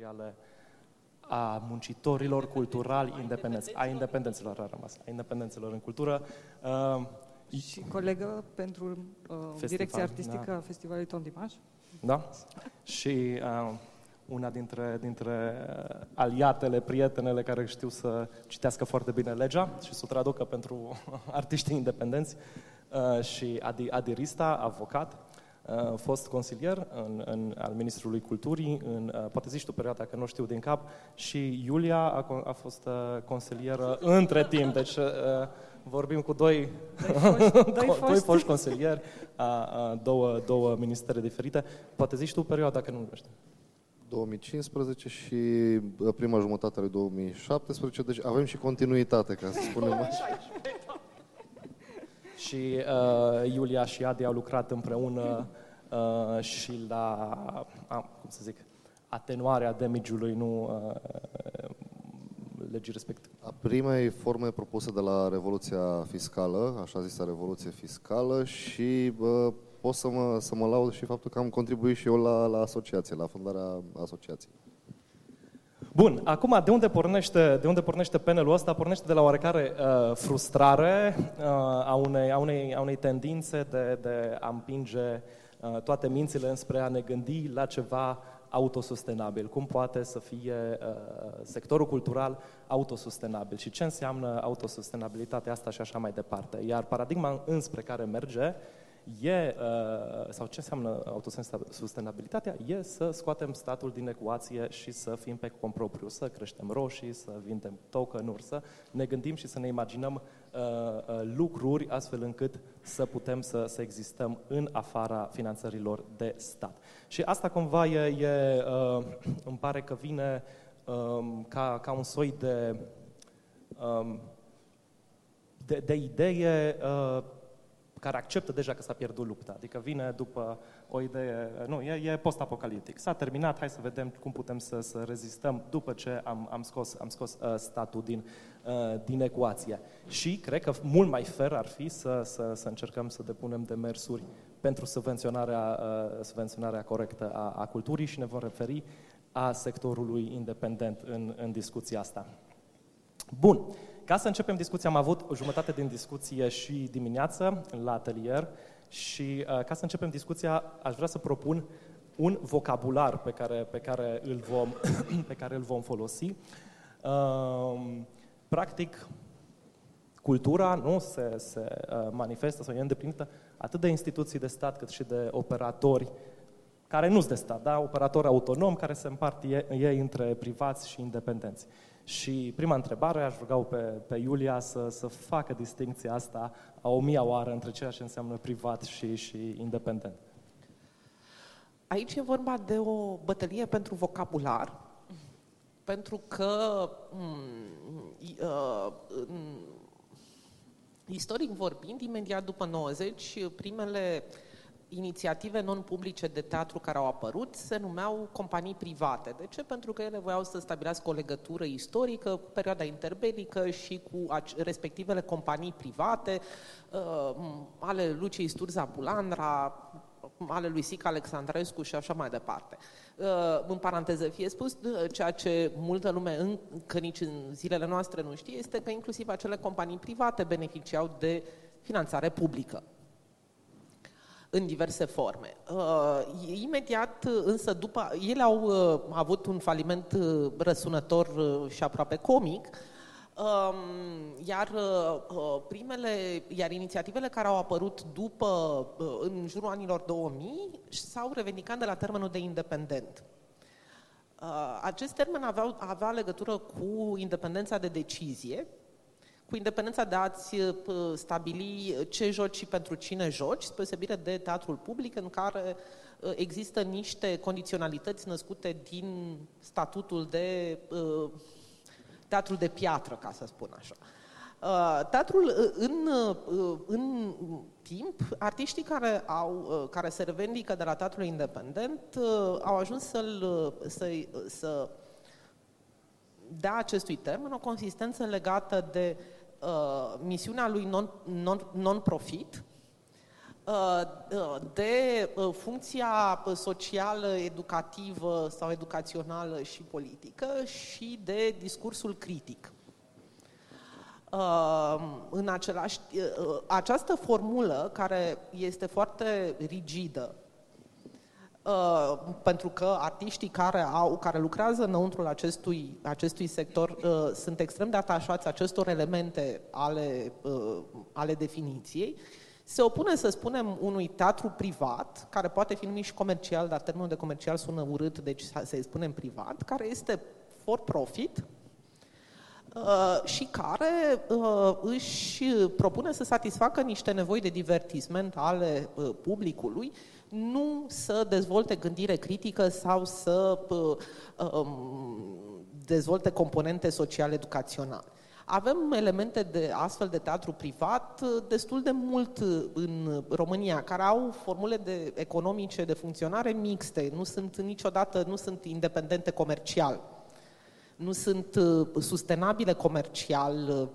teritoriale a muncitorilor culturali independenți, a independenților a rămas, a independenților în cultură. Uh, și colegă pentru uh, Festival, direcția artistică da. a Festivalului Ton Dimaș. Da. Și uh, una dintre, dintre aliatele, prietenele care știu să citească foarte bine legea și să o traducă pentru artiștii independenți uh, și Adi, Adi Rista, avocat, uh, fost consilier în, în, al Ministrului Culturii, în, uh, poate zici tu perioada, că nu știu din cap, și Iulia a, a fost consilieră între timp, deci vorbim cu doi, doi, foști, doi, foști. doi foști consilieri, a, a, două, două ministere diferite. Poate zici tu perioada, că nu știu. 2015 și uh, prima jumătate a lui 2017, deci avem și continuitate, ca să spunem așa. și uh, Iulia și Adi au lucrat împreună uh, și la, uh, cum să zic, atenuarea damage-ului, nu uh, legii respective. A primei forme propuse de la Revoluția Fiscală, așa zisă Revoluție Fiscală și uh, pot să mă, să mă laud și faptul că am contribuit și eu la, la asociație, la fundarea asociației. Bun, acum de unde pornește, de unde pornește panelul ăsta? Pornește de la oarecare uh, frustrare uh, a, unei, a, unei, a unei tendințe de, de a împinge uh, toate mințile înspre a ne gândi la ceva autosustenabil. Cum poate să fie uh, sectorul cultural autosustenabil și ce înseamnă autosustenabilitatea asta și așa mai departe. Iar paradigma înspre care merge e, uh, sau ce înseamnă autosustenabilitatea, e să scoatem statul din ecuație și să fim pe compropriu, să creștem roșii, să vindem tokenuri, să ne gândim și să ne imaginăm uh, uh, lucruri astfel încât să putem să, să existăm în afara finanțărilor de stat. Și asta cumva e, e îmi pare că vine um, ca, ca un soi de, um, de, de idee care acceptă deja că s-a pierdut lupta. Adică vine după o idee, nu, e, e post-apocaliptic. S-a terminat, hai să vedem cum putem să, să rezistăm după ce am, am scos, am scos uh, statul din, uh, din ecuație. Și cred că mult mai fer ar fi să, să, să încercăm să depunem demersuri pentru subvenționarea, uh, subvenționarea corectă a, a culturii și ne vom referi a sectorului independent în, în discuția asta. Bun. Ca să începem discuția, am avut o jumătate din discuție și dimineață la atelier și uh, ca să începem discuția, aș vrea să propun un vocabular pe care, pe care, îl, vom, pe care îl vom folosi. Uh, practic, cultura nu se, se uh, manifestă sau e îndeplinită atât de instituții de stat cât și de operatori care nu sunt de stat, da? operatori autonomi care se împart ei, ei între privați și independenți. Și prima întrebare, aș ruga pe, pe Iulia să, să facă distinția asta a o mia oară între ceea ce înseamnă privat și, și independent. Aici e vorba de o bătălie pentru vocabular, pentru că mm, uh, istoric vorbind, imediat după 90, primele uh, inițiative non-publice de teatru care au apărut se numeau companii private. De ce? Pentru că ele voiau să stabilească o legătură istorică cu perioada interbelică și cu respectivele companii private, uh, ale Luciei Sturza Bulandra, ale lui Sica Alexandrescu și așa mai departe. Uh, în paranteză fie spus, uh, ceea ce multă lume încă nici în zilele noastre nu știe, este că inclusiv acele companii private beneficiau de finanțare publică în diverse forme. Uh, imediat, însă, după, ele au uh, avut un faliment uh, răsunător uh, și aproape comic, um, iar uh, primele, iar inițiativele care au apărut după, uh, în jurul anilor 2000, s-au revendicat de la termenul de independent. Acest termen avea, avea legătură cu independența de decizie, cu independența de a-ți uh, stabili ce joci și pentru cine joci, spre de teatrul public, în care uh, există niște condiționalități născute din statutul de uh, teatrul de piatră, ca să spun așa. Teatrul, în, în timp, artiștii care, au, care se revendică de la teatrul independent au ajuns să-l, să, să dea acestui termen o consistență legată de uh, misiunea lui non, non, non-profit, de funcția socială, educativă sau educațională și politică și de discursul critic. În același, această formulă, care este foarte rigidă, Uh, pentru că artiștii care, au, care lucrează înăuntrul acestui, acestui sector uh, sunt extrem de atașați acestor elemente ale, uh, ale definiției, se opune, să spunem, unui teatru privat, care poate fi numit și comercial, dar termenul de comercial sună urât, deci să-i spunem privat, care este for profit, Uh, și care uh, își propune să satisfacă niște nevoi de divertisment ale uh, publicului nu să dezvolte gândire critică sau să um, dezvolte componente social-educaționale. Avem elemente de astfel de teatru privat destul de mult în România, care au formule de economice de funcționare mixte, nu sunt niciodată, nu sunt independente comercial, nu sunt sustenabile comercial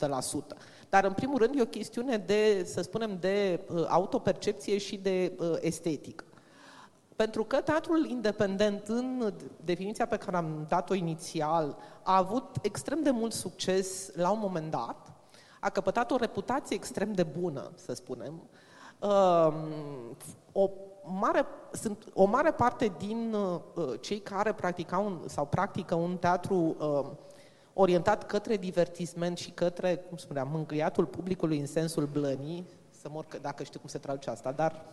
100%. Dar, în primul rând, e o chestiune de, să spunem, de uh, autopercepție și de uh, estetică. Pentru că teatrul independent, în definiția pe care am dat-o inițial, a avut extrem de mult succes la un moment dat, a căpătat o reputație extrem de bună, să spunem. Um, o mare, sunt, o mare parte din uh, cei care practicau un, sau practică un teatru orientat către divertisment și către, cum spuneam, mângâiatul publicului în sensul blănii, să mor că dacă știu cum se traduce asta, dar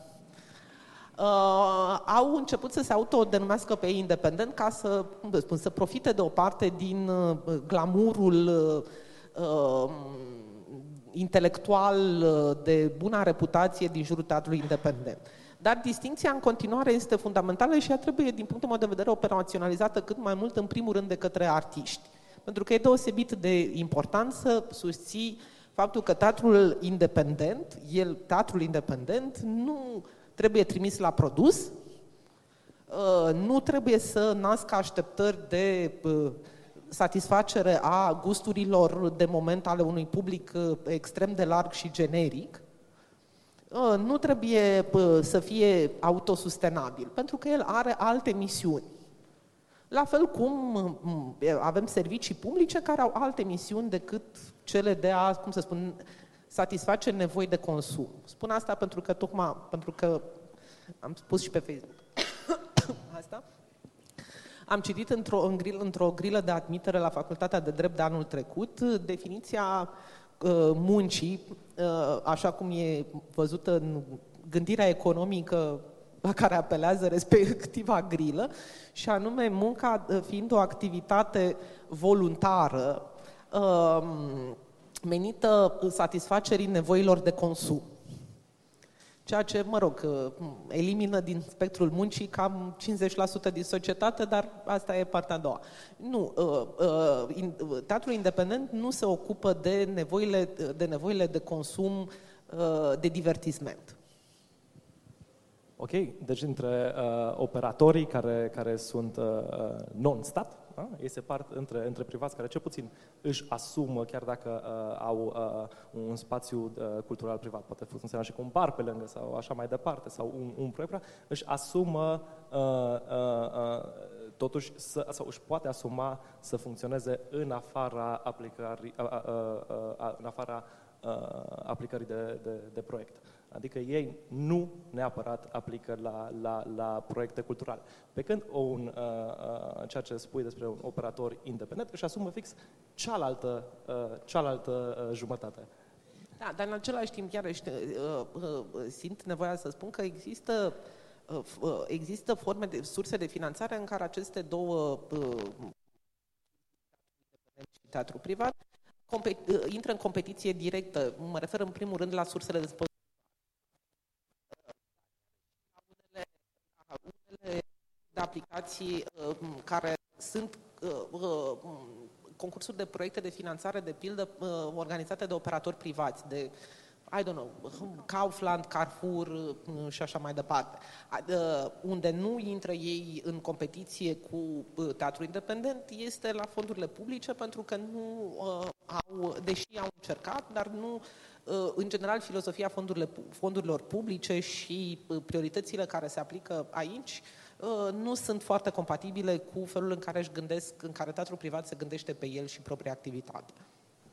uh, au început să se autodenumească pe ei independent ca să, cum spun, să profite de o parte din uh, glamurul uh, uh, intelectual uh, de bună reputație din jurul teatrului independent. Dar distinția în continuare este fundamentală și ea trebuie, din punctul meu de vedere, operaționalizată cât mai mult, în primul rând, de către artiști. Pentru că e deosebit de important să susții faptul că teatrul independent, el, teatrul independent, nu trebuie trimis la produs, uh, nu trebuie să nască așteptări de uh, satisfacere a gusturilor de moment ale unui public uh, extrem de larg și generic, nu trebuie să fie autosustenabil, pentru că el are alte misiuni. La fel cum mm, avem servicii publice care au alte misiuni decât cele de a, cum să spun, satisface nevoi de consum. Spun asta pentru că tocmai, pentru că am spus și pe Facebook asta. Am citit într-o, în gril, într-o grilă de admitere la Facultatea de Drept de anul trecut definiția uh, muncii, uh, așa cum e văzută în gândirea economică la care apelează respectiva grilă, și anume munca uh, fiind o activitate voluntară um, menită satisfacerii nevoilor de consum. Ceea ce, mă rog, uh, elimină din spectrul muncii cam 50% din societate, dar asta e partea a doua. Nu, uh, teatrul independent nu se ocupă de nevoile de, nevoile de consum de divertisment. Ok, deci între uh, operatorii care, care sunt uh, uh, non-stat, uh, ei se part între, între privați care cel puțin își asumă, chiar dacă uh, au uh, un spațiu uh, cultural privat, poate funcționa și cu un bar pe lângă sau așa mai departe, sau un, un proiect, își asumă uh, uh, uh, totuși să, sau își poate asuma să funcționeze în afara aplicării, uh, uh, uh, în afara uh, aplicării de, de, de proiect. Adică ei nu neapărat aplică la, la, la proiecte culturale. Pe când un, uh, uh, ceea ce spui despre un operator independent își asumă fix cealaltă, uh, cealaltă uh, jumătate. Da, dar în același timp, chiar uh, uh, simt nevoia să spun că există, uh, uh, există forme de surse de finanțare în care aceste două uh, teatru privat uh, intră în competiție directă. Mă refer în primul rând la sursele de aplicații uh, care sunt uh, uh, concursuri de proiecte de finanțare, de pildă, organizate de operatori privați, de I don't know, Kaufland, Carrefour și așa mai departe, unde nu intră ei în competiție cu teatrul independent, este la fondurile publice pentru că nu au, deși au încercat, dar nu în general, filosofia fondurilor publice și prioritățile care se aplică aici nu sunt foarte compatibile cu felul în care își gândesc, în care teatrul privat se gândește pe el și propria activitate.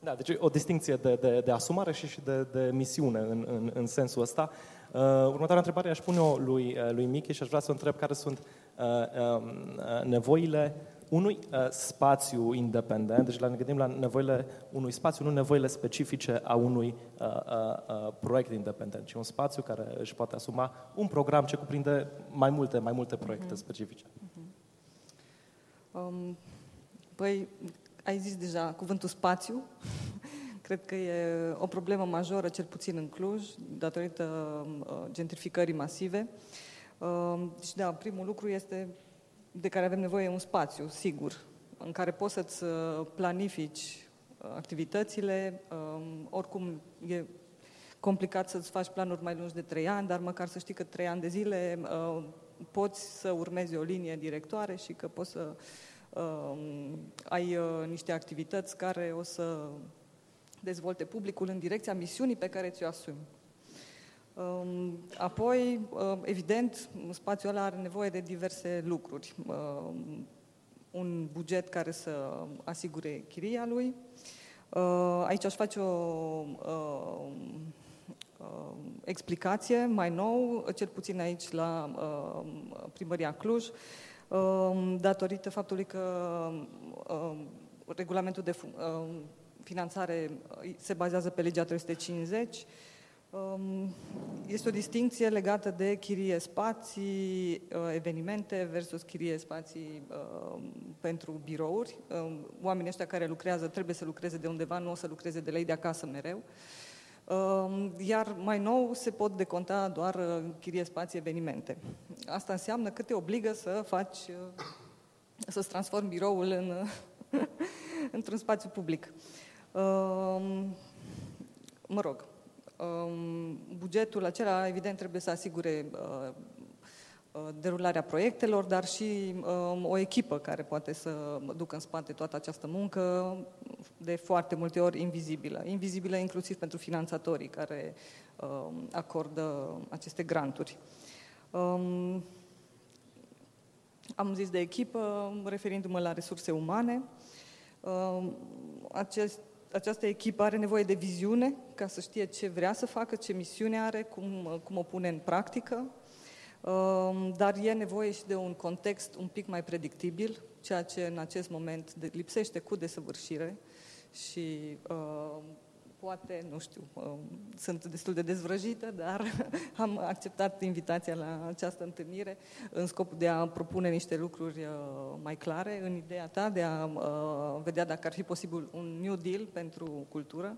Da, deci o distinție de, de, de asumare și, și de, de misiune în, în, în sensul ăsta. Uh, următoarea întrebare aș pune-o lui, uh, lui Michi și aș vrea să o întreb care sunt uh, um, uh, nevoile unui uh, spațiu independent, deci la, ne gândim la nevoile unui spațiu, nu nevoile specifice a unui uh, uh, uh, proiect independent, ci un spațiu care își poate asuma un program ce cuprinde mai multe, mai multe proiecte uh-huh. specifice. Uh-huh. Um, păi, ai zis deja cuvântul spațiu. Cred că e o problemă majoră, cel puțin în Cluj, datorită uh, gentrificării masive. Uh, deci, da, primul lucru este de care avem nevoie un spațiu, sigur, în care poți să-ți uh, planifici activitățile. Oricum, e complicat să-ți faci planuri mai lungi de trei ani, dar măcar să știi că trei ani de zile poți să urmezi o linie directoare și că poți să uh, ai uh, niște activități care o să dezvolte publicul în direcția misiunii pe care ți-o asumi. Uh, apoi, uh, evident, spațiul ăla are nevoie de diverse lucruri. Uh, un buget care să asigure chiria lui. Uh, aici aș face o uh, uh, explicație mai nou, cel puțin aici la uh, primăria Cluj. Um, datorită faptului că um, regulamentul de um, finanțare uh, se bazează pe legea 350. Este o distinție legată de chirie spații, uh, evenimente versus chirie spații pentru birouri. Oamenii ăștia care lucrează trebuie să lucreze de undeva, nu o să lucreze de la ei de acasă mereu. Iar mai nou se pot deconta doar uh, chirie spații evenimente. Asta înseamnă că te obligă să faci, uh, să-ți transformi biroul în, într-un spațiu public. Mă rog, bugetul acela evident trebuie să asigure uh, Uh, derularea proiectelor, dar și um, o echipă care poate să ducă în spate toată această muncă, de foarte multe ori invizibilă. Invizibilă inclusiv pentru finanțatorii care um, acordă aceste granturi. Um, am zis de echipă, referindu-mă la resurse umane. Acest, această echipă are nevoie de viziune ca să știe ce vrea să facă, ce misiune are, cum, cum o pune în practică, Ehm, dar e nevoie și de un context un pic mai predictibil, ceea ce în acest moment lipsește cu desăvârșire și ehm, poate, nu știu, ehm, sunt destul de dezvrăjită, dar am acceptat invitația la această întâlnire în scopul de a propune niște lucruri mai clare în ideea ta, de a vedea dacă ar fi posibil un New Deal pentru cultură.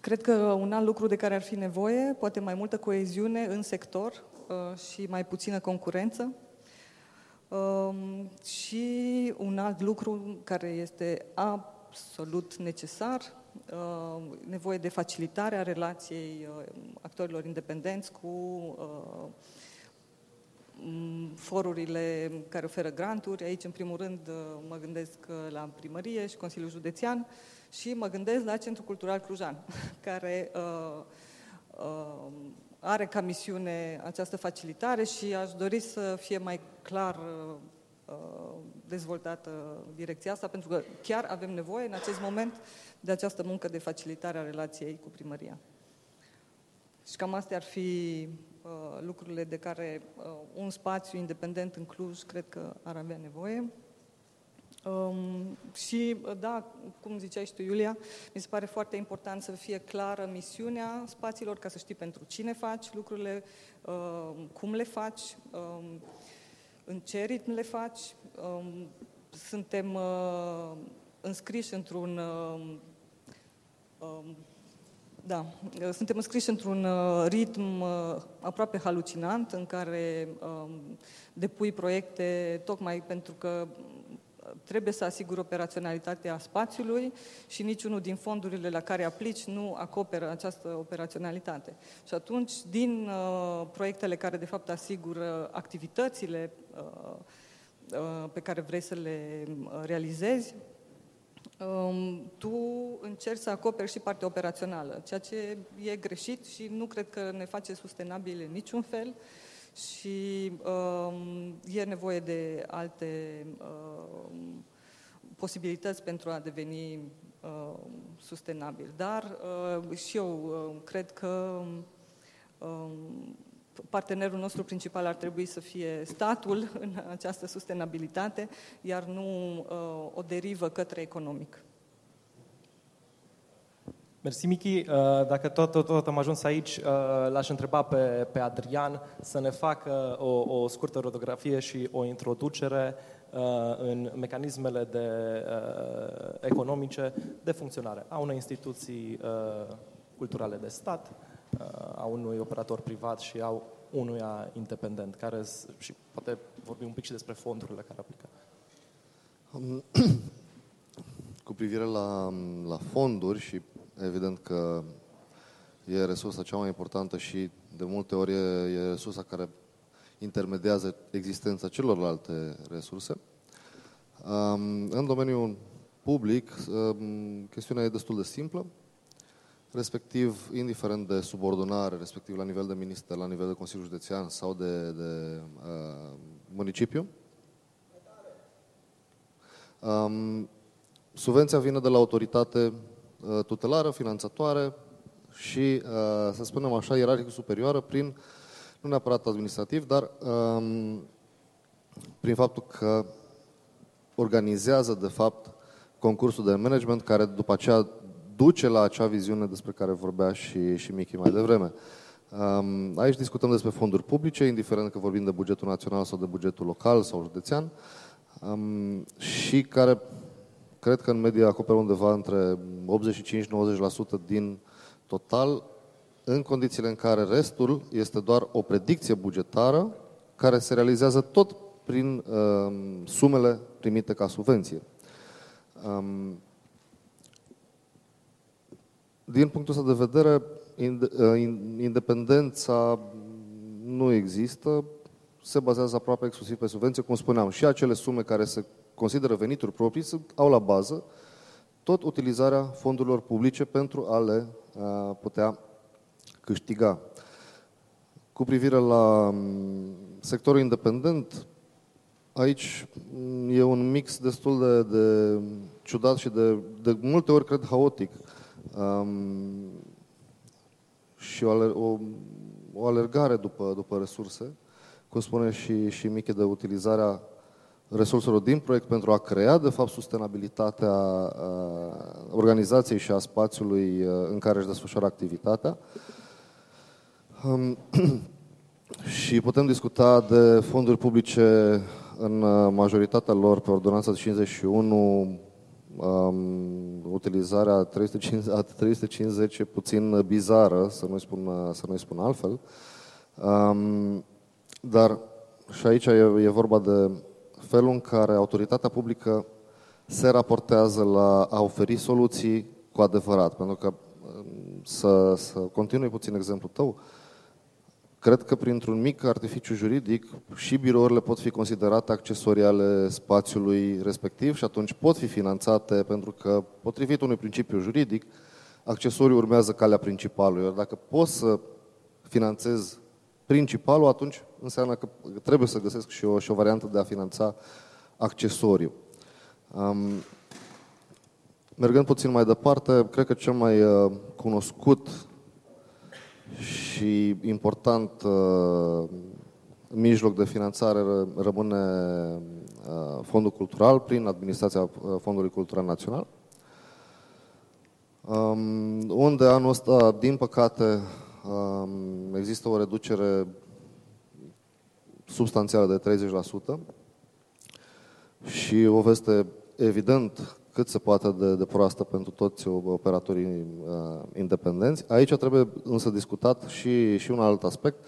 Cred că un alt lucru de care ar fi nevoie, poate mai multă coeziune în sector uh, și mai puțină concurență. Um, și un alt lucru care este absolut necesar, uh, nevoie de facilitarea relației uh, actorilor independenți cu forurile care oferă granturi. Aici, în primul rând, mă gândesc la primărie și Consiliul Județean, și mă gândesc la Centrul Cultural Clujan, care uh, uh, are ca misiune această facilitare și aș dori să fie mai clar uh, dezvoltată direcția asta, pentru că chiar avem nevoie în acest moment de această muncă de facilitare a relației cu primăria. Și cam astea ar fi uh, lucrurile de care uh, un spațiu independent în Cluj cred că ar avea nevoie. Um, și, da, cum ziceai și tu, Iulia, mi se pare foarte important să fie clară misiunea spațiilor, ca să știi pentru cine faci lucrurile, uh, cum le faci, um, în ce ritm le faci. Um, suntem uh, înscriși într-un... Uh, um, da, suntem înscriși într-un uh, ritm uh, aproape halucinant în care um, depui proiecte tocmai pentru că trebuie să asigure operaționalitatea spațiului și niciunul din fondurile la care aplici nu acoperă această operaționalitate. Și atunci, din uh, proiectele care de fapt asigură activitățile uh, uh, pe care vrei să le uh, realizezi, um, tu încerci să acoperi și partea operațională, ceea ce e greșit și nu cred că ne face sustenabile în niciun fel și um, e nevoie de alte um, posibilități pentru a deveni uh, sustenabil. Dar uh, și eu uh, cred că uh, partenerul nostru principal ar trebui să fie statul în această sustenabilitate, iar nu uh, o derivă către economic. Mersi, Michi. Uh, dacă tot, tot, tot am ajuns aici, uh, l-aș întreba pe, pe Adrian să ne facă o, o scurtă rotografie și o introducere uh, în mecanismele de, economice de funcționare a unei instituții culturale de stat, a unui operator privat și a unuia independent, care și poate vorbi un pic și despre fondurile care aplică. Cu privire la, la fonduri și evident că e resursa cea mai importantă și de multe ori e, e resursa care intermediază existența celorlalte resurse. În domeniul public, chestiunea e destul de simplă respectiv, indiferent de subordonare, respectiv la nivel de minister, la nivel de Consiliu Județean sau de, de uh, municipiu. Um, subvenția vine de la autoritate uh, tutelară, finanțatoare și, uh, să spunem așa, ierarhic superioară prin, nu neapărat administrativ, dar um, prin faptul că organizează, de fapt, concursul de management care după aceea duce la acea viziune despre care vorbea și, și Michi mai devreme. Um, aici discutăm despre fonduri publice, indiferent că vorbim de bugetul național sau de bugetul local sau județean, um, și care cred că în medie acoperă undeva între 85-90% din total, în condițiile în care restul este doar o predicție bugetară care se realizează tot prin um, sumele primite ca subvenție. Um, din punctul ăsta de vedere, uh, independența nu există, se bazează aproape exclusiv pe subvenție, cum spuneam, și acele sume care se consideră venituri proprii au la bază tot utilizarea fondurilor publice pentru a le a uh, putea câștiga. Cu privire la um, sectorul independent, aici mm, e un mix destul de, de ciudat și de, de multe ori, cred, haotic. Um, și o, o, o alergare după, după resurse, cum spune și, și Miche, de utilizarea resurselor din proiect pentru a crea, de fapt, sustenabilitatea organizației și a spațiului în care își desfășoară activitatea. Um, și putem discuta de fonduri publice în majoritatea lor pe ordonanța 51 um, utilizarea 350, a 350 e puțin bizară, să nu-i spun, să nu spun altfel. Um, dar și aici e, e vorba de felul în care autoritatea publică se raportează la a oferi soluții cu adevărat. Pentru că, să, să continui puțin exemplul tău, Cred că printr-un mic artificiu juridic și birourile pot fi considerate accesorii ale spațiului respectiv și atunci pot fi finanțate pentru că, potrivit unui principiu juridic, accesoriul urmează calea principalului. Iar dacă pot să finanțez principalul, atunci înseamnă că trebuie să găsesc și o, și o variantă de a finanța accesoriu. Um, mergând puțin mai departe, cred că cel mai uh, cunoscut și important uh, mijloc de finanțare rămâne uh, Fondul Cultural prin administrația uh, Fondului Cultural Național, um, unde anul ăsta, din păcate, um, există o reducere substanțială de 30% și o veste evident cât se poate de, de proastă pentru toți operatorii uh, independenți. Aici trebuie însă discutat și, și un alt aspect.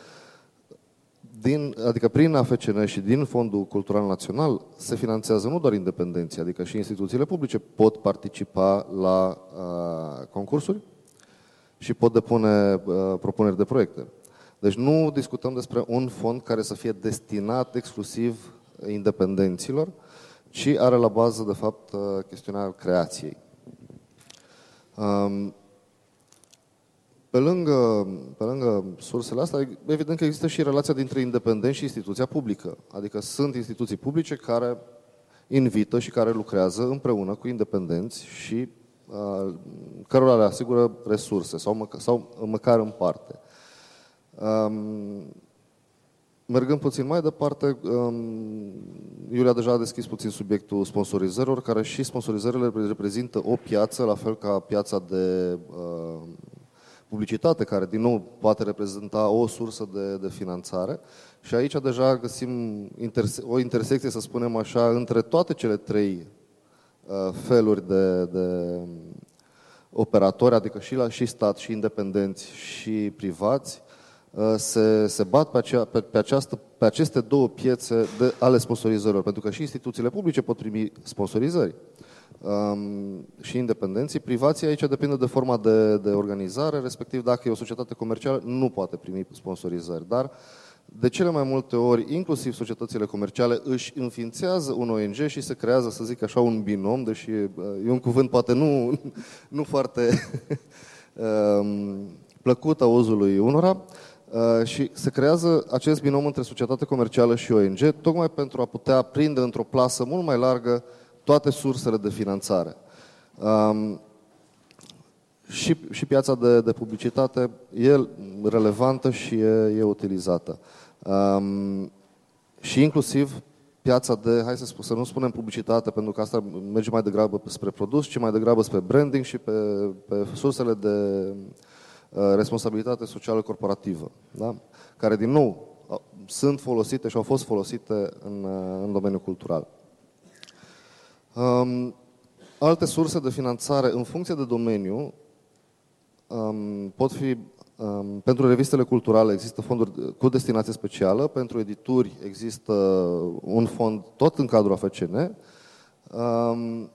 Din, adică prin AFCN și din Fondul Cultural Național se finanțează nu doar independenții, adică și instituțiile publice pot participa la uh, concursuri și pot depune uh, propuneri de proiecte. Deci nu discutăm despre un fond care să fie destinat exclusiv independenților, ci are la bază, de fapt, chestiunea creației. Pe lângă, pe lângă sursele astea, evident că există și relația dintre independent și instituția publică. Adică sunt instituții publice care invită și care lucrează împreună cu independenți și uh, cărora le asigură resurse sau, măca, sau măcar în parte. Um, mergând puțin mai departe, um, Iulia deja a deschis puțin subiectul sponsorizărilor, care și sponsorizările reprezintă o piață, la fel ca piața de uh, publicitate, care din nou poate reprezenta o sursă de, de finanțare. Și aici deja găsim interse- o intersecție, să spunem așa, între toate cele trei uh, feluri de, de operatori, adică și, la, și stat, și independenți, și privați, uh, se, se bat pe, acea, pe, pe, această, pe aceste două piețe de, ale sponsorizărilor, pentru că și instituțiile publice pot primi sponsorizări um, și independenții. Privații aici depinde de forma de, de organizare, respectiv dacă e o societate comercială, nu poate primi sponsorizări. Dar de cele mai multe ori, inclusiv societățile comerciale, își înființează un ONG și se creează, să zic așa, un binom, deși e un cuvânt poate nu, nu foarte um, plăcut auzului unora, Uh, și se creează acest binom între societate comercială și ONG, tocmai pentru a putea prinde într-o plasă mult mai largă toate sursele de finanțare. Um, și, și piața de, de publicitate e relevantă și e, e utilizată. Um, și inclusiv piața de, hai să, spun, să nu spunem publicitate, pentru că asta merge mai degrabă spre produs, ci mai degrabă spre branding și pe, pe sursele de uh, responsabilitate socială corporativă, da? care, din nou, sunt folosite și au fost folosite în, uh, în domeniul cultural. Um, alte surse de finanțare în funcție de domeniu um, pot fi um, pentru revistele culturale există fonduri cu destinație specială, pentru edituri există un fond tot în cadrul AFCN. Um,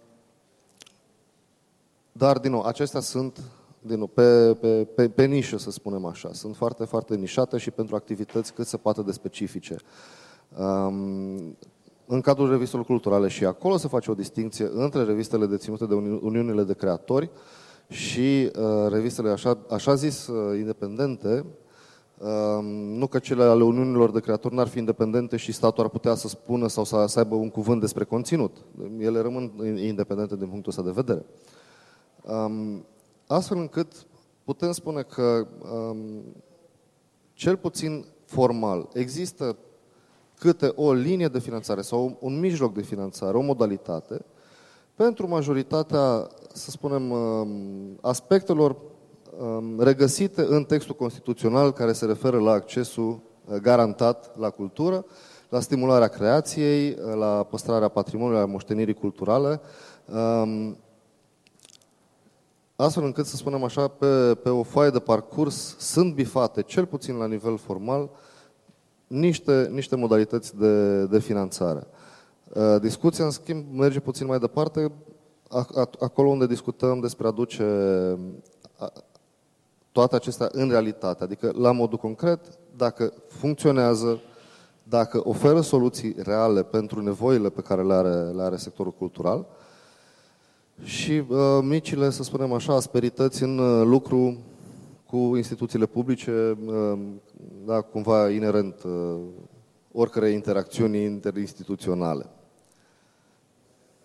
dar, din nou, acestea sunt din nou, pe, pe, pe, pe nișă, să spunem așa. Sunt foarte, foarte nișate și pentru activități cât se poate de specifice. Um, în cadrul revistelor culturale și acolo se face o distinție între revistele deținute de Uniunile de Creatori și uh, revistele așa, așa zis uh, independente, uh, nu că cele ale Uniunilor de Creatori n-ar fi independente și statul ar putea să spună sau să, să aibă un cuvânt despre conținut. Ele rămân independente din punctul ăsta de vedere. Um, astfel încât putem spune că um, cel puțin formal există câte o linie de finanțare sau un mijloc de finanțare, o modalitate, pentru majoritatea, să spunem, um, aspectelor um, regăsite în textul constituțional care se referă la accesul uh, garantat la cultură, la stimularea creației, uh, la păstrarea patrimoniului, la moștenirii culturale, um, astfel încât, să spunem așa, pe, pe o foaie de parcurs sunt bifate, cel puțin la nivel formal, niște, niște modalități de, de finanțare. Uh, discuția, în schimb, merge puțin mai departe, acolo unde discutăm despre a duce toate acestea în realitate, adică la modul concret, dacă funcționează, dacă oferă soluții reale pentru nevoile pe care le are, le are sectorul cultural și uh, micile, să spunem așa, asperități în uh, lucru cu instituțiile publice, uh, da, cumva inerent uh, oricărei interacțiuni interinstituționale.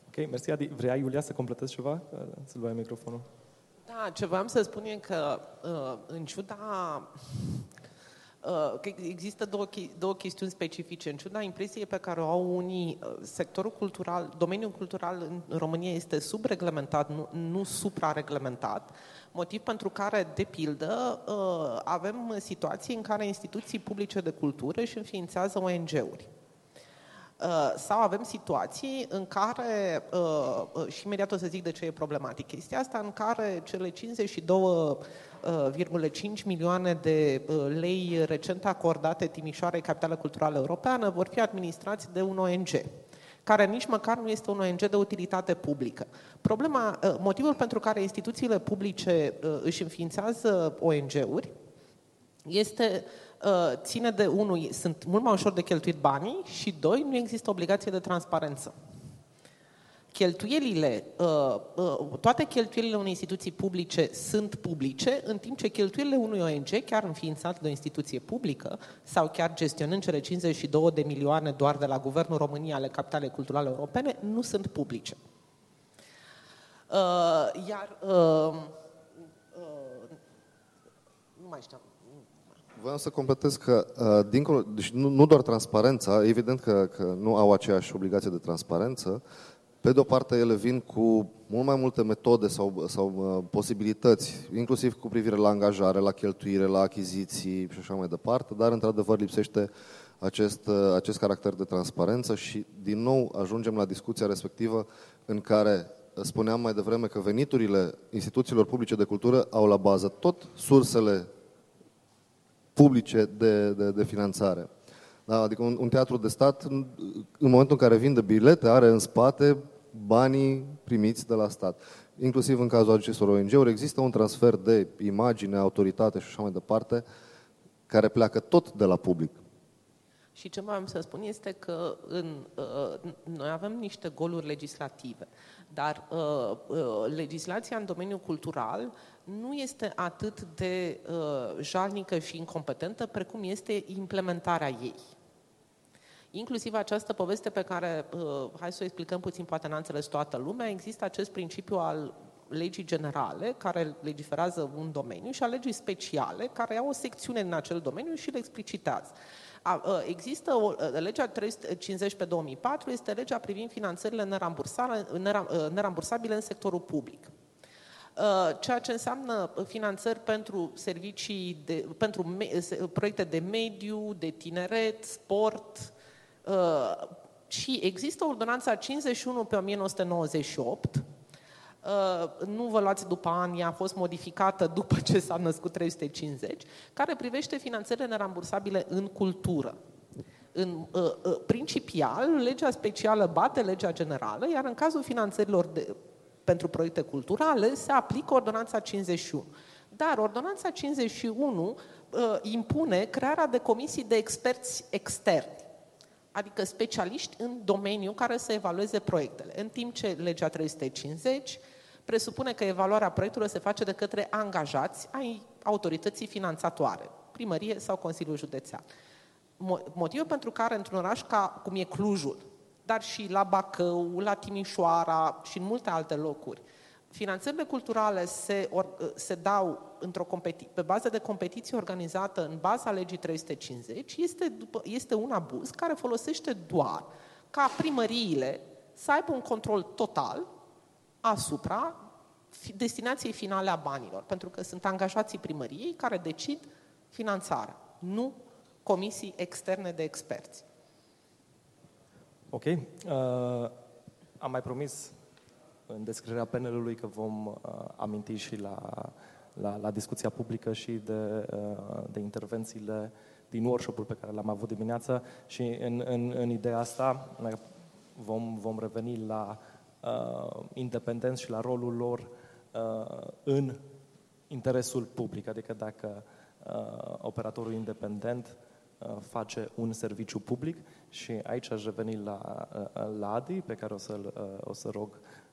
Ok, mersi. Adi, vrea Iulia să completezi ceva? Uh, să-l luai microfonul. Da, ce vreau să spun e că în ciuda că există două, două chestiuni specifice. În ciuda impresiei pe care o au unii, sectorul cultural, domeniul cultural în România este subreglementat, nu, nu suprareglementat motiv pentru care, de pildă, uh, avem situații în care instituții publice de cultură își înființează ONG-uri. Uh, sau avem situații în care, uh, și imediat o să zic de ce e problematic chestia asta, în care cele 52,5 milioane de lei recent acordate Timișoarei, Capitală Culturală Europeană, vor fi administrați de un ONG care nici măcar nu este un ONG de utilitate publică. Problema, uh, motivul pentru care instituțiile publice uh, își înființează ONG-uri este uh, ține de unul, sunt mult mai ușor de cheltuit banii și doi, nu există obligație de transparență. Cheltuielile, uh, uh, toate cheltuielile unei instituții publice sunt publice, în timp ce cheltuielile unui ONG, chiar înființat de o instituție publică, sau chiar gestionând cele 52 de milioane doar de la Guvernul României ale capitale culturale europene, nu sunt publice. Uh, iar, nu mai știam, Vreau să completez că, uh, dincolo, deci nu, nu doar transparența, evident că, că nu au aceeași obligație de transparență, pe de o parte, ele vin cu mult mai multe metode sau, sau uh, posibilități, inclusiv cu privire la angajare, la cheltuire, la achiziții și așa mai departe, dar, într-adevăr, lipsește acest, uh, acest caracter de transparență și, din nou, ajungem la discuția respectivă în care uh, spuneam mai devreme că veniturile instituțiilor publice de cultură au la bază tot sursele publice de, de, de finanțare. Da, adică un, un teatru de stat, în, în momentul în care vinde bilete, are în spate banii primiți de la stat. Inclusiv în cazul acestor ONG-uri există un transfer de imagine, autoritate și așa mai departe, care pleacă tot de la public. Și ce mai am să spun este că în, uh, noi avem niște goluri legislative, dar uh, uh, legislația în domeniul cultural nu este atât de uh, jalnică și incompetentă precum este implementarea ei. Inclusiv această poveste pe care, uh, hai să o explicăm puțin, poate n-a înțeles toată lumea, există acest principiu al legii generale care legiferează un domeniu și a legii speciale care au o secțiune în acel domeniu și le explicitează. A, uh, există o, uh, legea 350 pe 2004, este legea privind finanțările nerambursabile în sectorul public ceea ce înseamnă finanțări pentru servicii, de, pentru proiecte de mediu, de tineret, sport, Uh, și există ordonanța 51 pe 1998, uh, nu vă luați după ani, a fost modificată după ce s-a născut 350, care privește finanțările nerambursabile în cultură. În uh, uh, principial, legea specială bate legea generală, iar în cazul finanțărilor de, pentru proiecte culturale se aplică ordonanța 51. Dar ordonanța 51 uh, impune crearea de comisii de experți externi adică specialiști în domeniu care să evalueze proiectele. În timp ce legea 350 presupune că evaluarea proiectului se face de către angajați ai autorității finanțatoare, primărie sau Consiliul Județean. Motivul pentru care într-un oraș ca cum e Clujul, dar și la Bacău, la Timișoara și în multe alte locuri, Finanțările culturale se, or, se dau într-o competi- pe bază de competiție organizată în baza legii 350 este, după, este un abuz care folosește doar ca primăriile să aibă un control total asupra destinației finale a banilor, pentru că sunt angajații primăriei care decid finanțarea, nu comisii externe de experți. Ok. Uh, am mai promis în descrierea panelului că vom uh, aminti și la, la, la discuția publică și de, uh, de intervențiile din workshop-ul pe care l-am avut dimineața și în, în, în ideea asta vom, vom reveni la uh, independenți și la rolul lor uh, în interesul public, adică dacă uh, operatorul independent uh, face un serviciu public și aici aș reveni la, uh, la Adi, pe care o să, o să rog Uh, uh,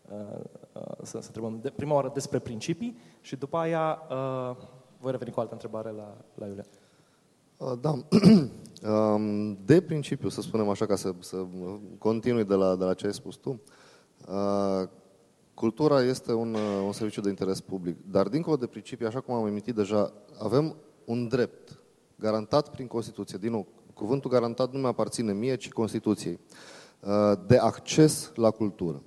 să, să întrebăm de prima oară despre principii și după aia uh, voi reveni cu o altă întrebare la, la Iulia. Da. Um, de principiu, să spunem așa, ca să, să continui de la, de la ce ai spus tu, cultura este un, un serviciu de interes public, dar dincolo de principii, așa cum am emitit deja, avem un drept garantat prin Constituție. Din nou, cuvântul garantat nu mi aparține mie, ci Constituției, de acces la cultură.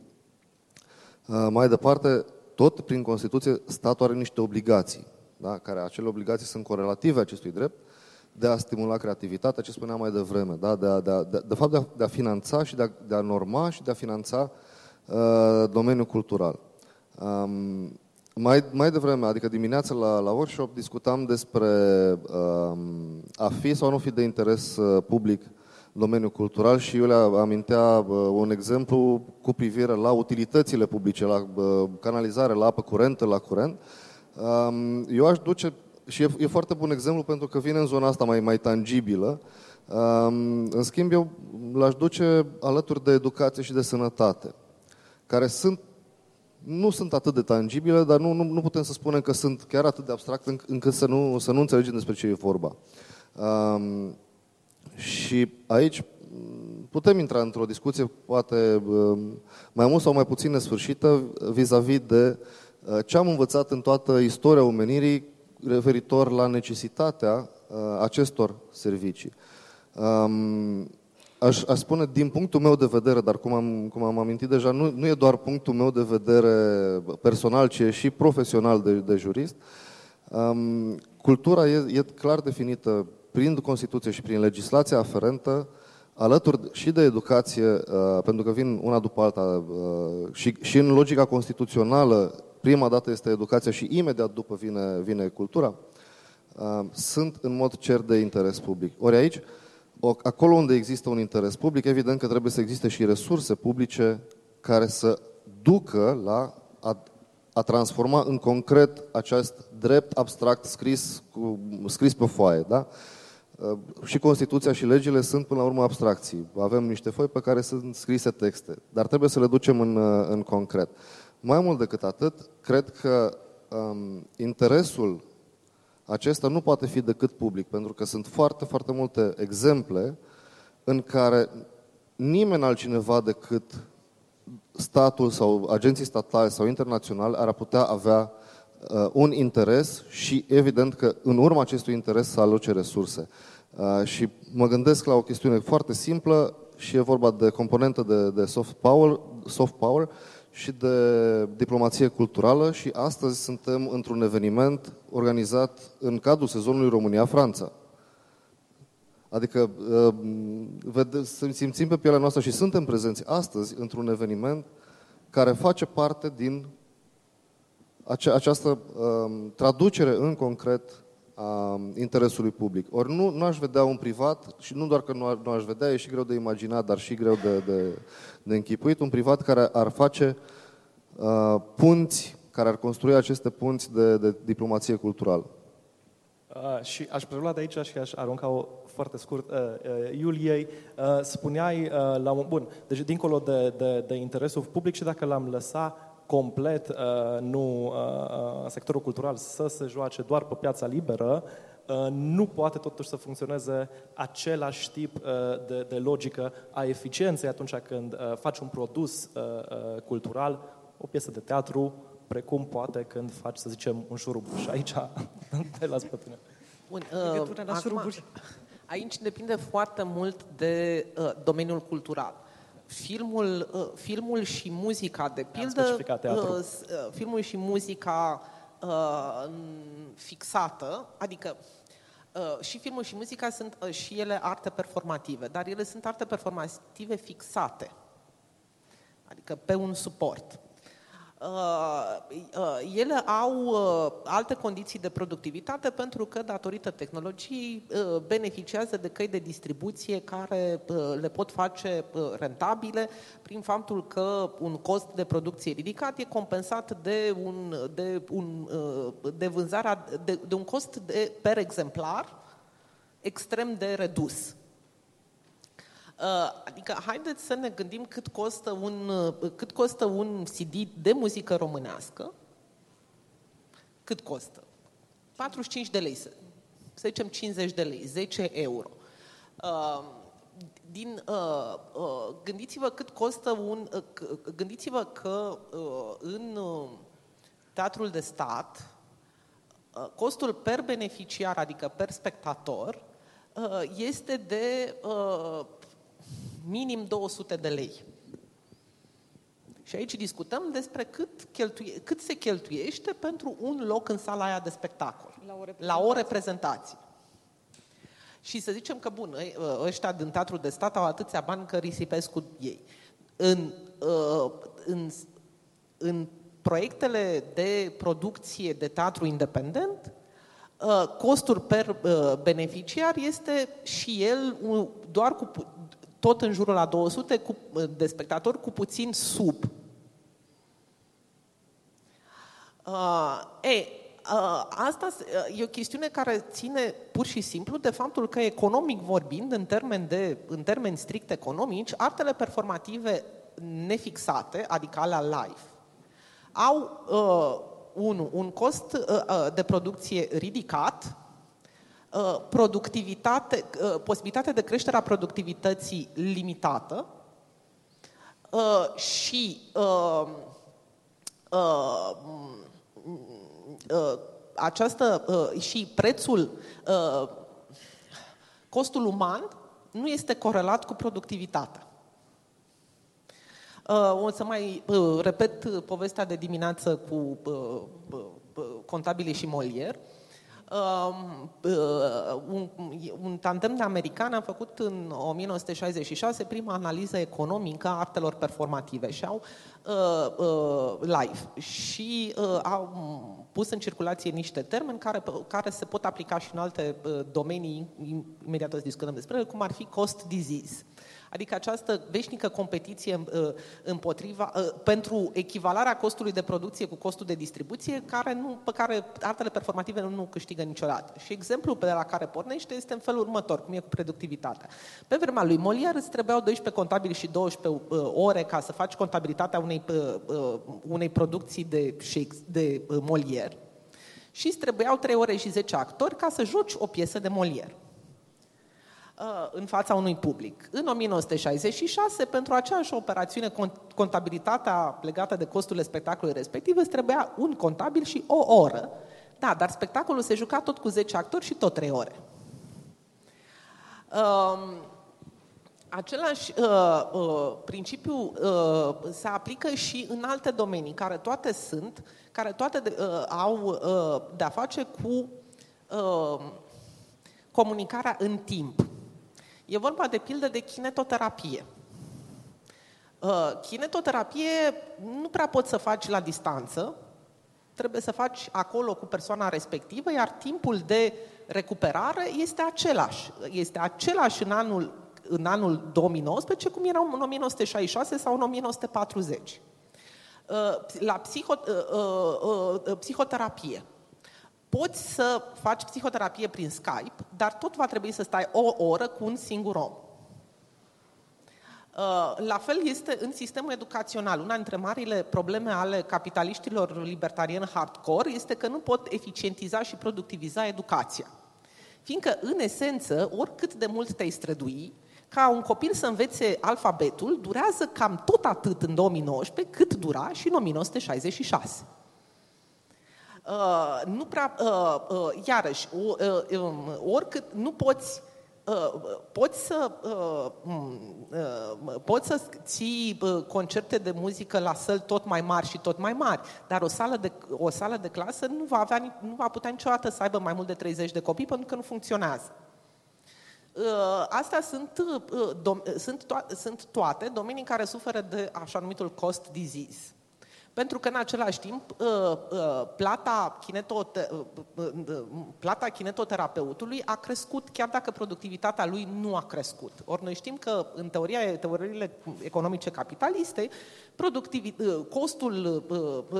Uh, mai departe, tot prin Constituție, statul are niște obligații, da? care acele obligații sunt corelative acestui drept, de a stimula creativitatea, ce spuneam mai devreme, da? de, a, de, a, de, de fapt de a, de a finanța și de a, de a norma și de a finanța uh, domeniul cultural. Um, mai, mai devreme, adică dimineața la, la workshop, discutam despre um, a fi sau nu fi de interes uh, public domeniul cultural și Iulia amintea un exemplu cu privire la utilitățile publice, la canalizare, la apă curentă, la curent. Eu aș duce, și e, e foarte bun exemplu pentru că vine în zona asta mai, mai tangibilă, în schimb, eu l-aș duce alături de educație și de sănătate. care sunt nu sunt atât de tangibile, dar nu, nu, nu putem să spunem că sunt chiar atât de abstracte încât să nu, să nu înțelegem despre ce e vorba. Um, și aici putem intra într-o discuție, poate um, mai mult sau mai puțin nesfârșită, vis-a-vis de uh, ce am învățat în toată istoria omenirii referitor la necesitatea uh, acestor servicii. Um, aș, aș spune, din punctul meu de vedere, dar cum am, cum am amintit deja, nu, nu e doar punctul meu de vedere personal, ci e și profesional de, de jurist, um, cultura e, e clar definită prin Constituție și prin legislația aferentă, alături și de educație, uh, pentru că vin una după alta, uh, și, și în logica constituțională, prima dată este educația și imediat după vine, vine cultura, uh, sunt în mod cer de interes public. Ori aici, acolo unde există un interes public, evident că trebuie să existe și resurse publice care să ducă la a, a transforma în concret acest drept abstract scris, cu, scris pe foaie. Da? Uh, și Constituția și legile sunt până la urmă abstracții. Avem niște foi pe care sunt scrise texte, dar trebuie să le ducem în, uh, în concret. Mai mult decât atât, cred că um, interesul acesta nu poate fi decât public, pentru că sunt foarte, foarte multe exemple în care nimeni altcineva decât statul sau agenții statali sau internaționali ar putea avea uh, un interes și evident că în urma acestui interes să aloce resurse. Uh, și mă gândesc la o chestiune foarte simplă și e vorba de componentă de, de soft power, soft power și de diplomație culturală și astăzi suntem într-un eveniment organizat în cadrul sezonului România-Franța. Adică uh, simțim pe pielea noastră și suntem prezenți astăzi într-un eveniment care face parte din ace- această uh, traducere în concret a interesului public. Ori nu, nu aș vedea un privat, și nu doar că nu, nu aș vedea, e și greu de imaginat, dar și greu de, de, de închipuit, un privat care ar face uh, punți, care ar construi aceste punți de, de diplomație culturală. Uh, și aș prelua de aici și aș arunca o foarte scurt. Uh, uh, Iuliei, uh, spuneai uh, la un... Bun, deci dincolo de, de, de interesul public și dacă l-am lăsat complet, uh, nu uh, uh, sectorul cultural să se joace doar pe piața liberă, nu poate totuși să funcționeze același tip de, de logică a eficienței atunci când faci un produs cultural, o piesă de teatru, precum poate când faci, să zicem, un șurub. Și aici te las pe tine. Bun, uh, acum, aici depinde foarte mult de uh, domeniul cultural filmul, uh, filmul și muzica, de pildă, uh, uh, filmul și muzica uh, fixată, adică uh, și filmul și muzica sunt uh, și ele arte performative, dar ele sunt arte performative fixate, adică pe un suport. Uh, uh, ele au uh, alte condiții de productivitate pentru că, datorită tehnologiei, beneficiază de căi de distribuție care le pot face rentabile prin faptul că un cost de producție ridicat e compensat de un, de un, de vânzarea, de, de un cost de, per exemplar extrem de redus. Uh, adică, haideți să ne gândim cât costă un, uh, cât costă un CD de muzică românească. Cât costă? 45 de lei, să, să zicem 50 de lei, 10 euro. Uh, din, gândiți-vă cât costă un... gândiți-vă că în teatrul de stat, costul per beneficiar, adică per spectator, este de minim 200 de lei. Și aici discutăm despre cât, cheltuie, cât se cheltuiește pentru un loc în sala aia de spectacol. La o reprezentație. La o reprezentație. Și să zicem că, bun, ăștia din Teatrul de Stat au atâția bani că risipesc cu ei. În, ă, în, în proiectele de producție de teatru independent, ă, costul per ă, beneficiar este și el doar cu tot în jurul la 200 cu, de spectatori, cu puțin sub. Uh, e, uh, asta e o chestiune care ține pur și simplu de faptul că economic vorbind, în termeni, de, în termeni strict economici, artele performative nefixate, adică alea live, au uh, un, un cost uh, uh, de producție ridicat, uh, productivitate, uh, posibilitatea de creștere a productivității limitată uh, și uh, uh, uh, această uh, și prețul, uh, costul uman nu este corelat cu productivitatea. Uh, o să mai uh, repet uh, povestea de dimineață cu contabilii și Molière. Um, un, un tandem de american a făcut în 1966 prima analiză economică a artelor performative și au uh, uh, live și uh, au pus în circulație niște termeni care, care se pot aplica și în alte uh, domenii, imediat o să discutăm despre ele, cum ar fi cost disease. Adică această veșnică competiție uh, împotriva, uh, pentru echivalarea costului de producție cu costul de distribuție, care nu, pe care artele performative nu, nu câștigă niciodată. Și exemplul pe la care pornește este în felul următor, cum e cu productivitatea. Pe vremea lui Molière îți trebuiau 12 contabili și 12 uh, ore ca să faci contabilitatea unei, unei producții de, de Molière și îți trebuiau 3 ore și 10 actori ca să joci o piesă de Molière. Uh, în fața unui public. În 1966, pentru aceeași operațiune, contabilitatea legată de costurile spectacolului respectiv, îți trebuia un contabil și o oră. Da, dar spectacolul se juca tot cu 10 actori și tot 3 ore. Um, același uh, uh, principiu uh, se aplică și în alte domenii, care toate sunt, care toate de, uh, au uh, de-a face cu uh, comunicarea în timp. E vorba de pildă de kinetoterapie. Uh, kinetoterapie nu prea poți să faci la distanță, trebuie să faci acolo cu persoana respectivă, iar timpul de recuperare este același. Este același în anul, în anul 2019 cum era în 1966 sau în 1940. Uh, la psiho, uh, psihoterapie. Poți să faci psihoterapie prin Skype, dar tot va trebui să stai o oră cu un singur om. Uh, la fel este în sistemul educațional. Una dintre marile probleme ale capitaliștilor libertarieni hardcore este că nu pot eficientiza și productiviza educația. Fiindcă, în esență, oricât de mult te-ai strădui, ca un copil să învețe alfabetul, durează cam tot atât în 2019 cât dura și în 1966. Uh, nu prea, uh, uh, iarăși, uh, um, oricât nu poți Uh, poți să, uh, uh, poți să ții concerte de muzică la săli tot mai mari și tot mai mari, dar o sală de, o sală de clasă nu va, avea, nu va putea niciodată să aibă mai mult de 30 de copii pentru că nu funcționează. Astea sunt, sunt, to- sunt toate domenii care suferă de așa numitul cost disease. Pentru că în același timp uh, uh, plata, kinetote, uh, plata kinetoterapeutului a crescut chiar dacă productivitatea lui nu a crescut. Ori noi știm că în teoria, teoriile economice capitaliste, costul,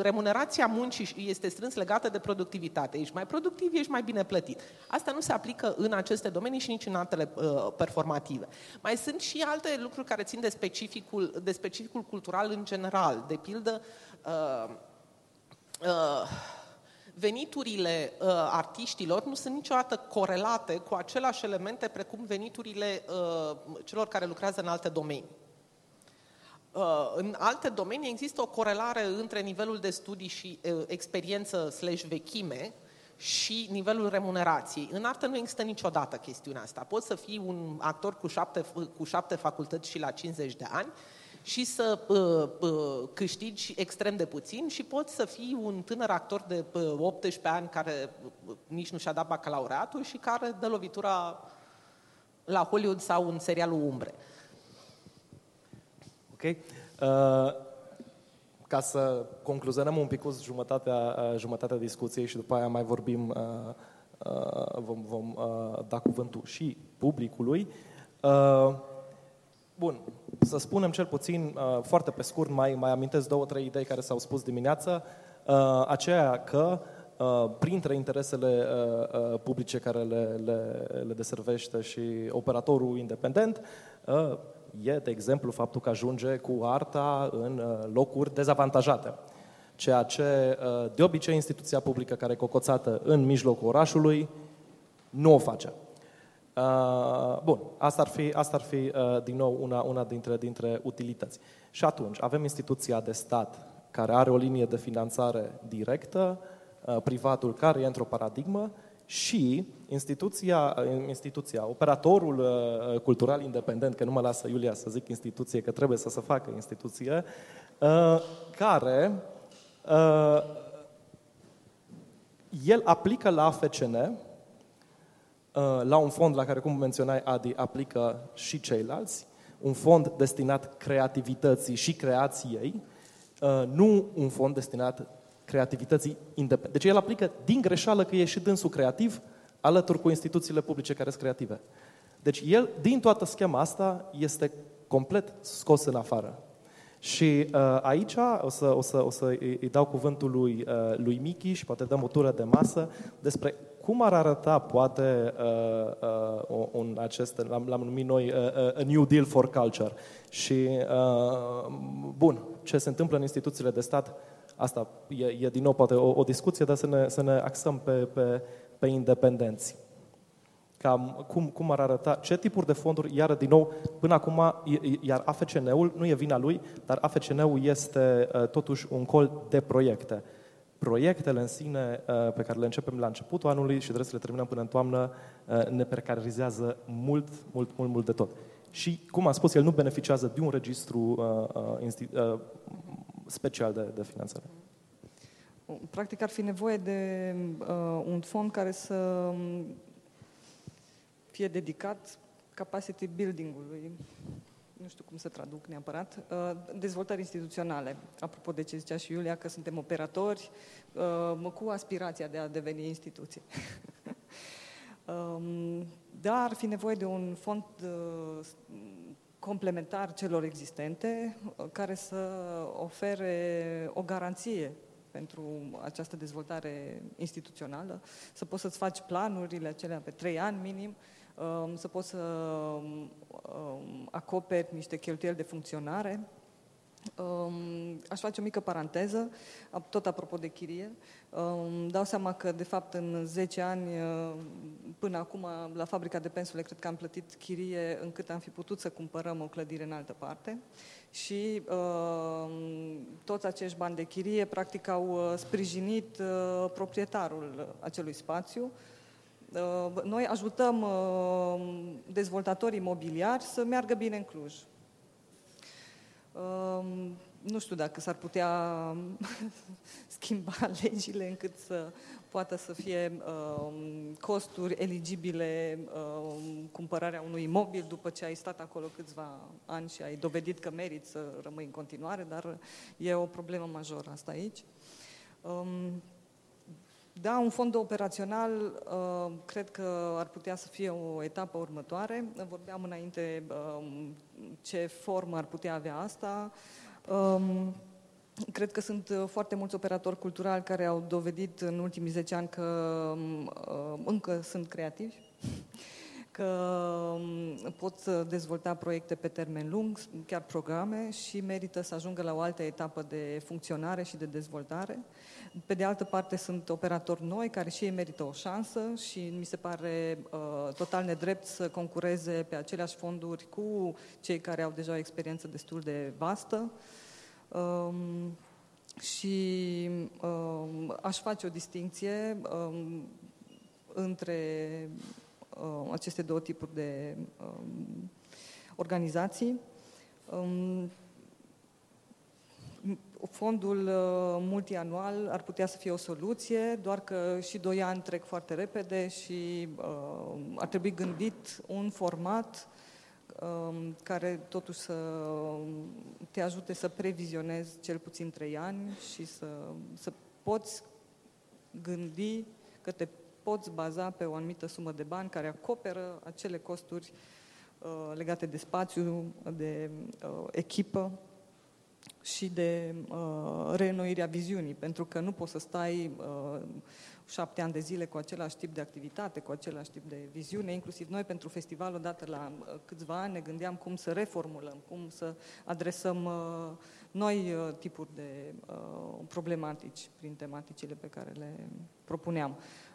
remunerația muncii este strâns legată de productivitate. Ești mai productiv, ești mai bine plătit. Asta nu se aplică în aceste domenii și nici în altele performative. Mai sunt și alte lucruri care țin de specificul, de specificul cultural în general. De pildă, uh, uh, veniturile uh, artiștilor nu sunt niciodată corelate cu aceleași elemente precum veniturile uh, celor care lucrează în alte domenii. Uh, în alte domenii există o corelare între nivelul de studii și uh, experiență slash vechime și nivelul remunerației. În artă nu există niciodată chestiunea asta. Poți să fii un actor cu șapte, cu șapte facultăți și la 50 de ani și să uh, uh, câștigi extrem de puțin și poți să fii un tânăr actor de uh, 18 ani care uh, nici nu și-a dat bacalaureatul și care dă lovitura la Hollywood sau în serialul Umbre. Ok. Uh, ca să concluzionăm un pic cu jumătatea, uh, jumătatea discuției și după aia mai vorbim, uh, uh, vom, vom uh, da cuvântul și publicului. Uh, Bun, să spunem cel puțin, uh, foarte pe scurt, mai, mai amintesc două, trei idei care s-au spus dimineață, uh, aceea că uh, printre interesele publice care le, le, le deservește și operatorul independent, e, de exemplu, faptul că ajunge cu arta în uh, locuri dezavantajate. Ceea ce, uh, de obicei, instituția publică care e cocoțată în mijlocul orașului nu o face. Uh, bun, asta ar fi, asta ar fi uh, din nou una, una dintre, dintre utilități. Și atunci, avem instituția de stat care are o linie de finanțare directă, uh, privatul care e într-o paradigmă și instituția, instituția operatorul uh, cultural independent, că nu mă lasă Iulia să zic instituție, că trebuie să se facă instituție, uh, care uh, el aplică la AFCN, la un fond la care, cum menționai, Adi, aplică și ceilalți, un fond destinat creativității și creației, nu un fond destinat creativității independente. Deci el aplică din greșeală că e și dânsul creativ alături cu instituțiile publice care sunt creative. Deci el, din toată schema asta, este complet scos în afară. Și uh, aici o să, o să, o să îi dau cuvântul lui, uh, lui Michi și poate dăm o tură de masă despre cum ar arăta, poate, uh, uh, un acest, l-am, l-am numit noi, uh, uh, a New Deal for Culture. Și, uh, bun, ce se întâmplă în instituțiile de stat Asta e, e din nou poate o, o discuție, dar să ne, să ne axăm pe, pe, pe independenți. Cam cum, cum ar arăta, ce tipuri de fonduri, iar din nou, până acum, iar AFCN-ul, nu e vina lui, dar AFCN-ul este uh, totuși un col de proiecte. Proiectele în sine uh, pe care le începem la începutul anului și trebuie să le terminăm până în toamnă uh, ne precarizează mult, mult, mult, mult de tot. Și, cum am spus, el nu beneficiază de un registru uh, uh, special de, de finanțare. Practic ar fi nevoie de uh, un fond care să um, fie dedicat capacity building-ului, nu știu cum să traduc neapărat, uh, dezvoltări instituționale. Apropo de ce zicea și Iulia, că suntem operatori uh, cu aspirația de a deveni instituție. um, dar ar fi nevoie de un fond uh, complementar celor existente, uh, care să ofere o garanție pentru această dezvoltare instituțională, să poți să-ți faci planurile acelea pe trei ani minim, um, să poți să um, acoperi niște cheltuieli de funcționare, Um, aș face o mică paranteză, tot apropo de chirie. Um, dau seama că, de fapt, în 10 ani, uh, până acum, la fabrica de pensule, cred că am plătit chirie încât am fi putut să cumpărăm o clădire în altă parte. Și uh, toți acești bani de chirie, practic, au uh, sprijinit uh, proprietarul acelui spațiu. Uh, noi ajutăm uh, dezvoltatorii imobiliari să meargă bine în Cluj nu știu dacă s-ar putea schimba legile încât să poată să fie um, costuri eligibile um, cumpărarea unui imobil după ce ai stat acolo câțiva ani și ai dovedit că meriți să rămâi în continuare, dar e o problemă majoră asta aici. Um, da, un fond operațional uh, cred că ar putea să fie o etapă următoare. Vorbeam înainte um, ce formă ar putea avea asta. Um, cred că sunt foarte mulți operatori culturali care au dovedit în ultimii 10 ani că um, uh, încă sunt creativi, că pot dezvolta proiecte pe termen lung, chiar programe și merită să ajungă la o altă etapă de funcționare și de dezvoltare. Pe de altă parte, sunt operatori noi care și ei merită o șansă și mi se pare uh, total nedrept să concureze pe aceleași fonduri cu cei care au deja o experiență destul de vastă. Um, și um, aș face o distinție um, între uh, aceste două tipuri de um, organizații. Um, fondul uh, multianual ar putea să fie o soluție, doar că și doi ani trec foarte repede și uh, ar trebui gândit un format uh, care totuși să te ajute să previzionezi cel puțin trei ani și să, să poți gândi că te poți baza pe o anumită sumă de bani care acoperă acele costuri uh, legate de spațiu, de uh, echipă și de uh, reînnoirea viziunii, pentru că nu poți să stai uh, șapte ani de zile cu același tip de activitate, cu același tip de viziune, inclusiv noi pentru festival, odată la uh, câțiva ani, ne gândeam cum să reformulăm, cum să adresăm uh, noi uh, tipuri de uh, problematici prin tematicile pe care le propuneam. Uh,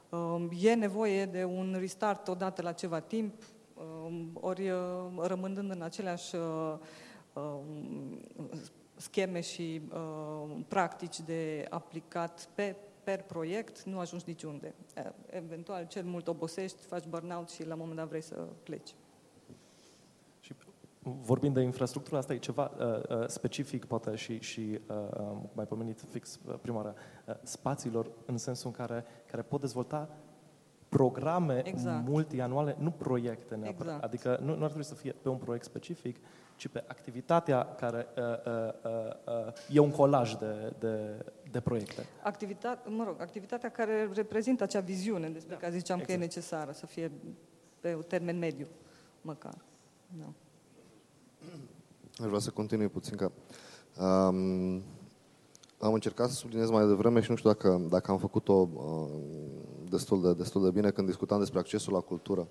e nevoie de un restart odată la ceva timp, uh, ori uh, rămânând în aceleași uh, uh, scheme și uh, practici de aplicat pe per proiect, nu ajungi niciunde. Eventual, cel mult obosești, faci burnout și la un moment dat vrei să pleci. Și vorbind de infrastructură, asta e ceva uh, uh, specific, poate, și, și uh, mai pomenit fix uh, prima oară, uh, spațiilor, în sensul în care, care pot dezvolta programe exact. multianuale, nu proiecte neapărat. Exact. Adică nu, nu ar trebui să fie pe un proiect specific, ci pe activitatea care uh, uh, uh, e un colaj de, de, de proiecte. Activitate, mă rog, activitatea care reprezintă acea viziune despre da. care ziceam exact. că e exact. necesară, să fie pe un termen mediu, măcar. Da. Aș vrea să continui puțin că um, am încercat să subliniez mai devreme și nu știu dacă, dacă am făcut-o uh, destul, de, destul de bine când discutam despre accesul la cultură.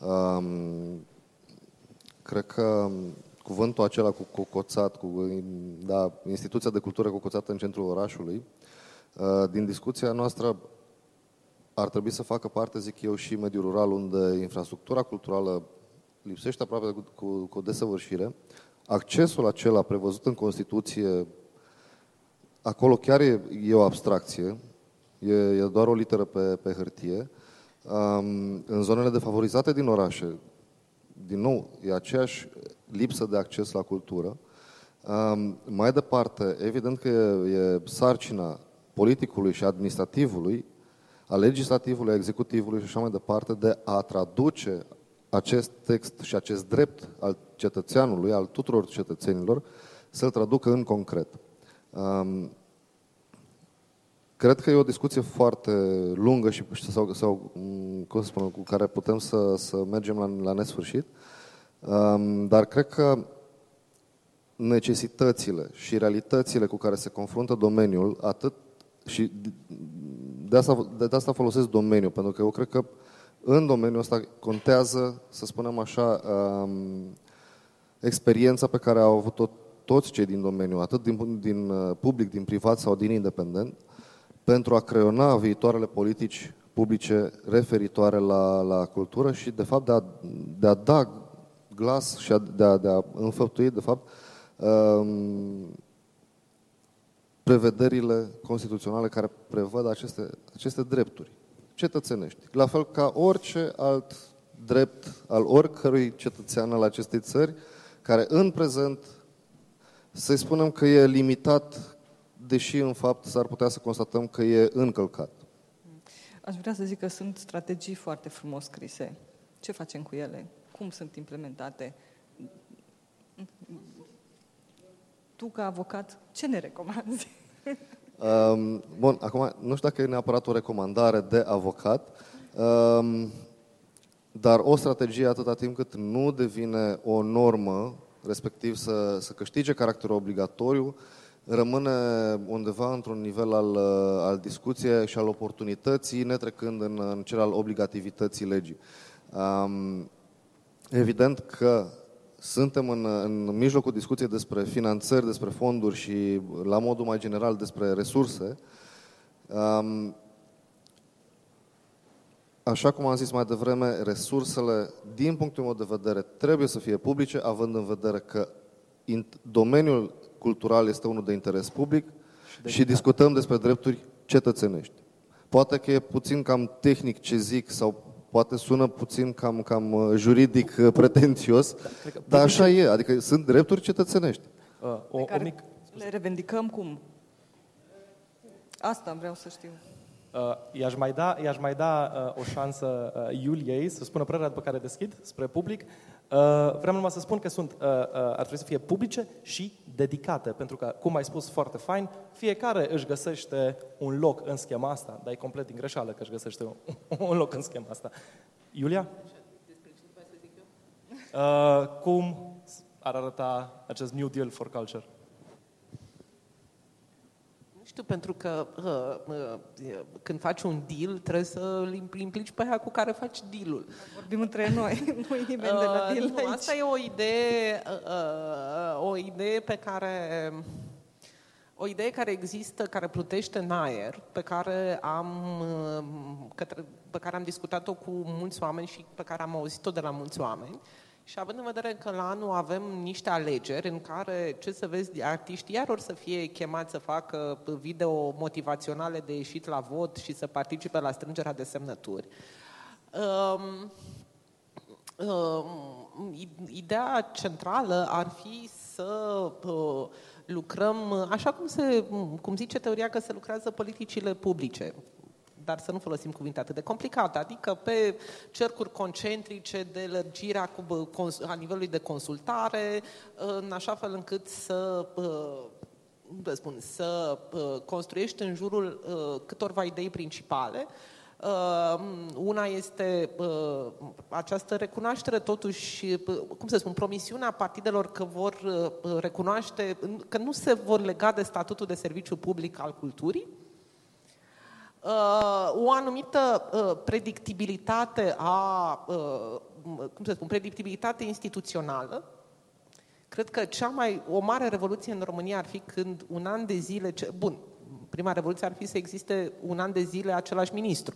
Um, cred că cuvântul acela cu cocoțat, cu da, instituția de cultură cocoțată în centrul orașului, uh, din discuția noastră ar trebui să facă parte, zic eu, și mediul rural, unde infrastructura culturală lipsește aproape cu, cu, cu desăvârșire. Accesul acela prevăzut în Constituție, acolo chiar e, e o abstracție, e, e doar o literă pe, pe hârtie. Um, în zonele defavorizate din orașe, din nou, e aceeași lipsă de acces la cultură. Um, mai departe, evident că e, e sarcina politicului și administrativului, a legislativului, a executivului și așa mai departe, de a traduce acest text și acest drept al cetățeanului, al tuturor cetățenilor, să-l traducă în concret. Um, cred că e o discuție foarte lungă și sau, sau cum să spun, cu care putem să, să mergem la, la nesfârșit. Dar cred că necesitățile și realitățile cu care se confruntă domeniul, atât și de asta, de asta folosesc domeniul, pentru că eu cred că în domeniul ăsta contează, să spunem așa, experiența pe care au avut-o toți cei din domeniu, atât din, din uh, public, din privat sau din independent, pentru a creona viitoarele politici publice referitoare la, la cultură și, de fapt, de a, de a da glas și de a, de a înfăptui, de fapt, um, prevederile constituționale care prevăd aceste, aceste drepturi cetățenești. La fel ca orice alt drept al oricărui cetățean al acestei țări, care în prezent, să spunem că e limitat, deși în fapt s-ar putea să constatăm că e încălcat. Aș vrea să zic că sunt strategii foarte frumos scrise. Ce facem cu ele? cum sunt implementate. Tu, ca avocat, ce ne recomanzi? Um, bun, acum, nu știu dacă e neapărat o recomandare de avocat, um, dar o strategie atâta timp cât nu devine o normă, respectiv să, să câștige caracterul obligatoriu, rămâne undeva într-un nivel al, al discuției și al oportunității, netrecând în, în cel al obligativității legii. Um, Evident că suntem în, în mijlocul discuției despre finanțări, despre fonduri și, la modul mai general, despre resurse. Um, așa cum am zis mai devreme, resursele, din punctul meu de vedere, trebuie să fie publice, având în vedere că domeniul cultural este unul de interes public și, și discutăm despre drepturi cetățenești. Poate că e puțin cam tehnic ce zic sau poate sună puțin cam, cam uh, juridic uh, pretențios, da, dar așa e, adică sunt drepturi cetățenești. Uh, o, o mic... Le revendicăm cum? Asta vreau să știu. Uh, i-aș mai da, i-aș mai da uh, o șansă uh, Iuliei să spună părerea după care deschid spre public. Uh, vreau numai să spun că sunt, uh, uh, ar trebui să fie publice și dedicate, pentru că, cum ai spus foarte fain, fiecare își găsește un loc în schema asta, dar e complet din greșeală că își găsește un, un loc în schema asta. Iulia? Uh, cum ar arăta acest New Deal for Culture? Știu, pentru că uh, uh, când faci un deal, trebuie să îl implici pe aia cu care faci dealul. Vorbim între noi, nu e nimeni de la Uh, deal nu, aici. asta e o idee, uh, uh, o idee pe care o idee care există, care plutește în aer, pe care am, uh, către, pe care am discutat-o cu mulți oameni și pe care am auzit-o de la mulți oameni. Și având în vedere că la anul avem niște alegeri în care, ce să vezi, artiștii iar or să fie chemați să facă video motivaționale de ieșit la vot și să participe la strângerea de semnături. Um, Um, i- Ideea centrală ar fi să uh, lucrăm, uh, așa cum, se, cum zice teoria că se lucrează politicile publice, dar să nu folosim cuvinte atât de complicate, adică pe cercuri concentrice de lărgirea cu, bă, cons- a nivelului de consultare, în așa fel încât să uh, cum să spun, să uh, construiești în jurul uh, câtorva idei principale. Uh, una este uh, această recunoaștere, totuși, uh, cum să spun, promisiunea partidelor că vor uh, recunoaște, că nu se vor lega de statutul de serviciu public al culturii, uh, o anumită uh, predictibilitate a, uh, cum să spun, predictibilitate instituțională. Cred că cea mai, o mare revoluție în România ar fi când un an de zile, ce, bun, prima revoluție ar fi să existe un an de zile același ministru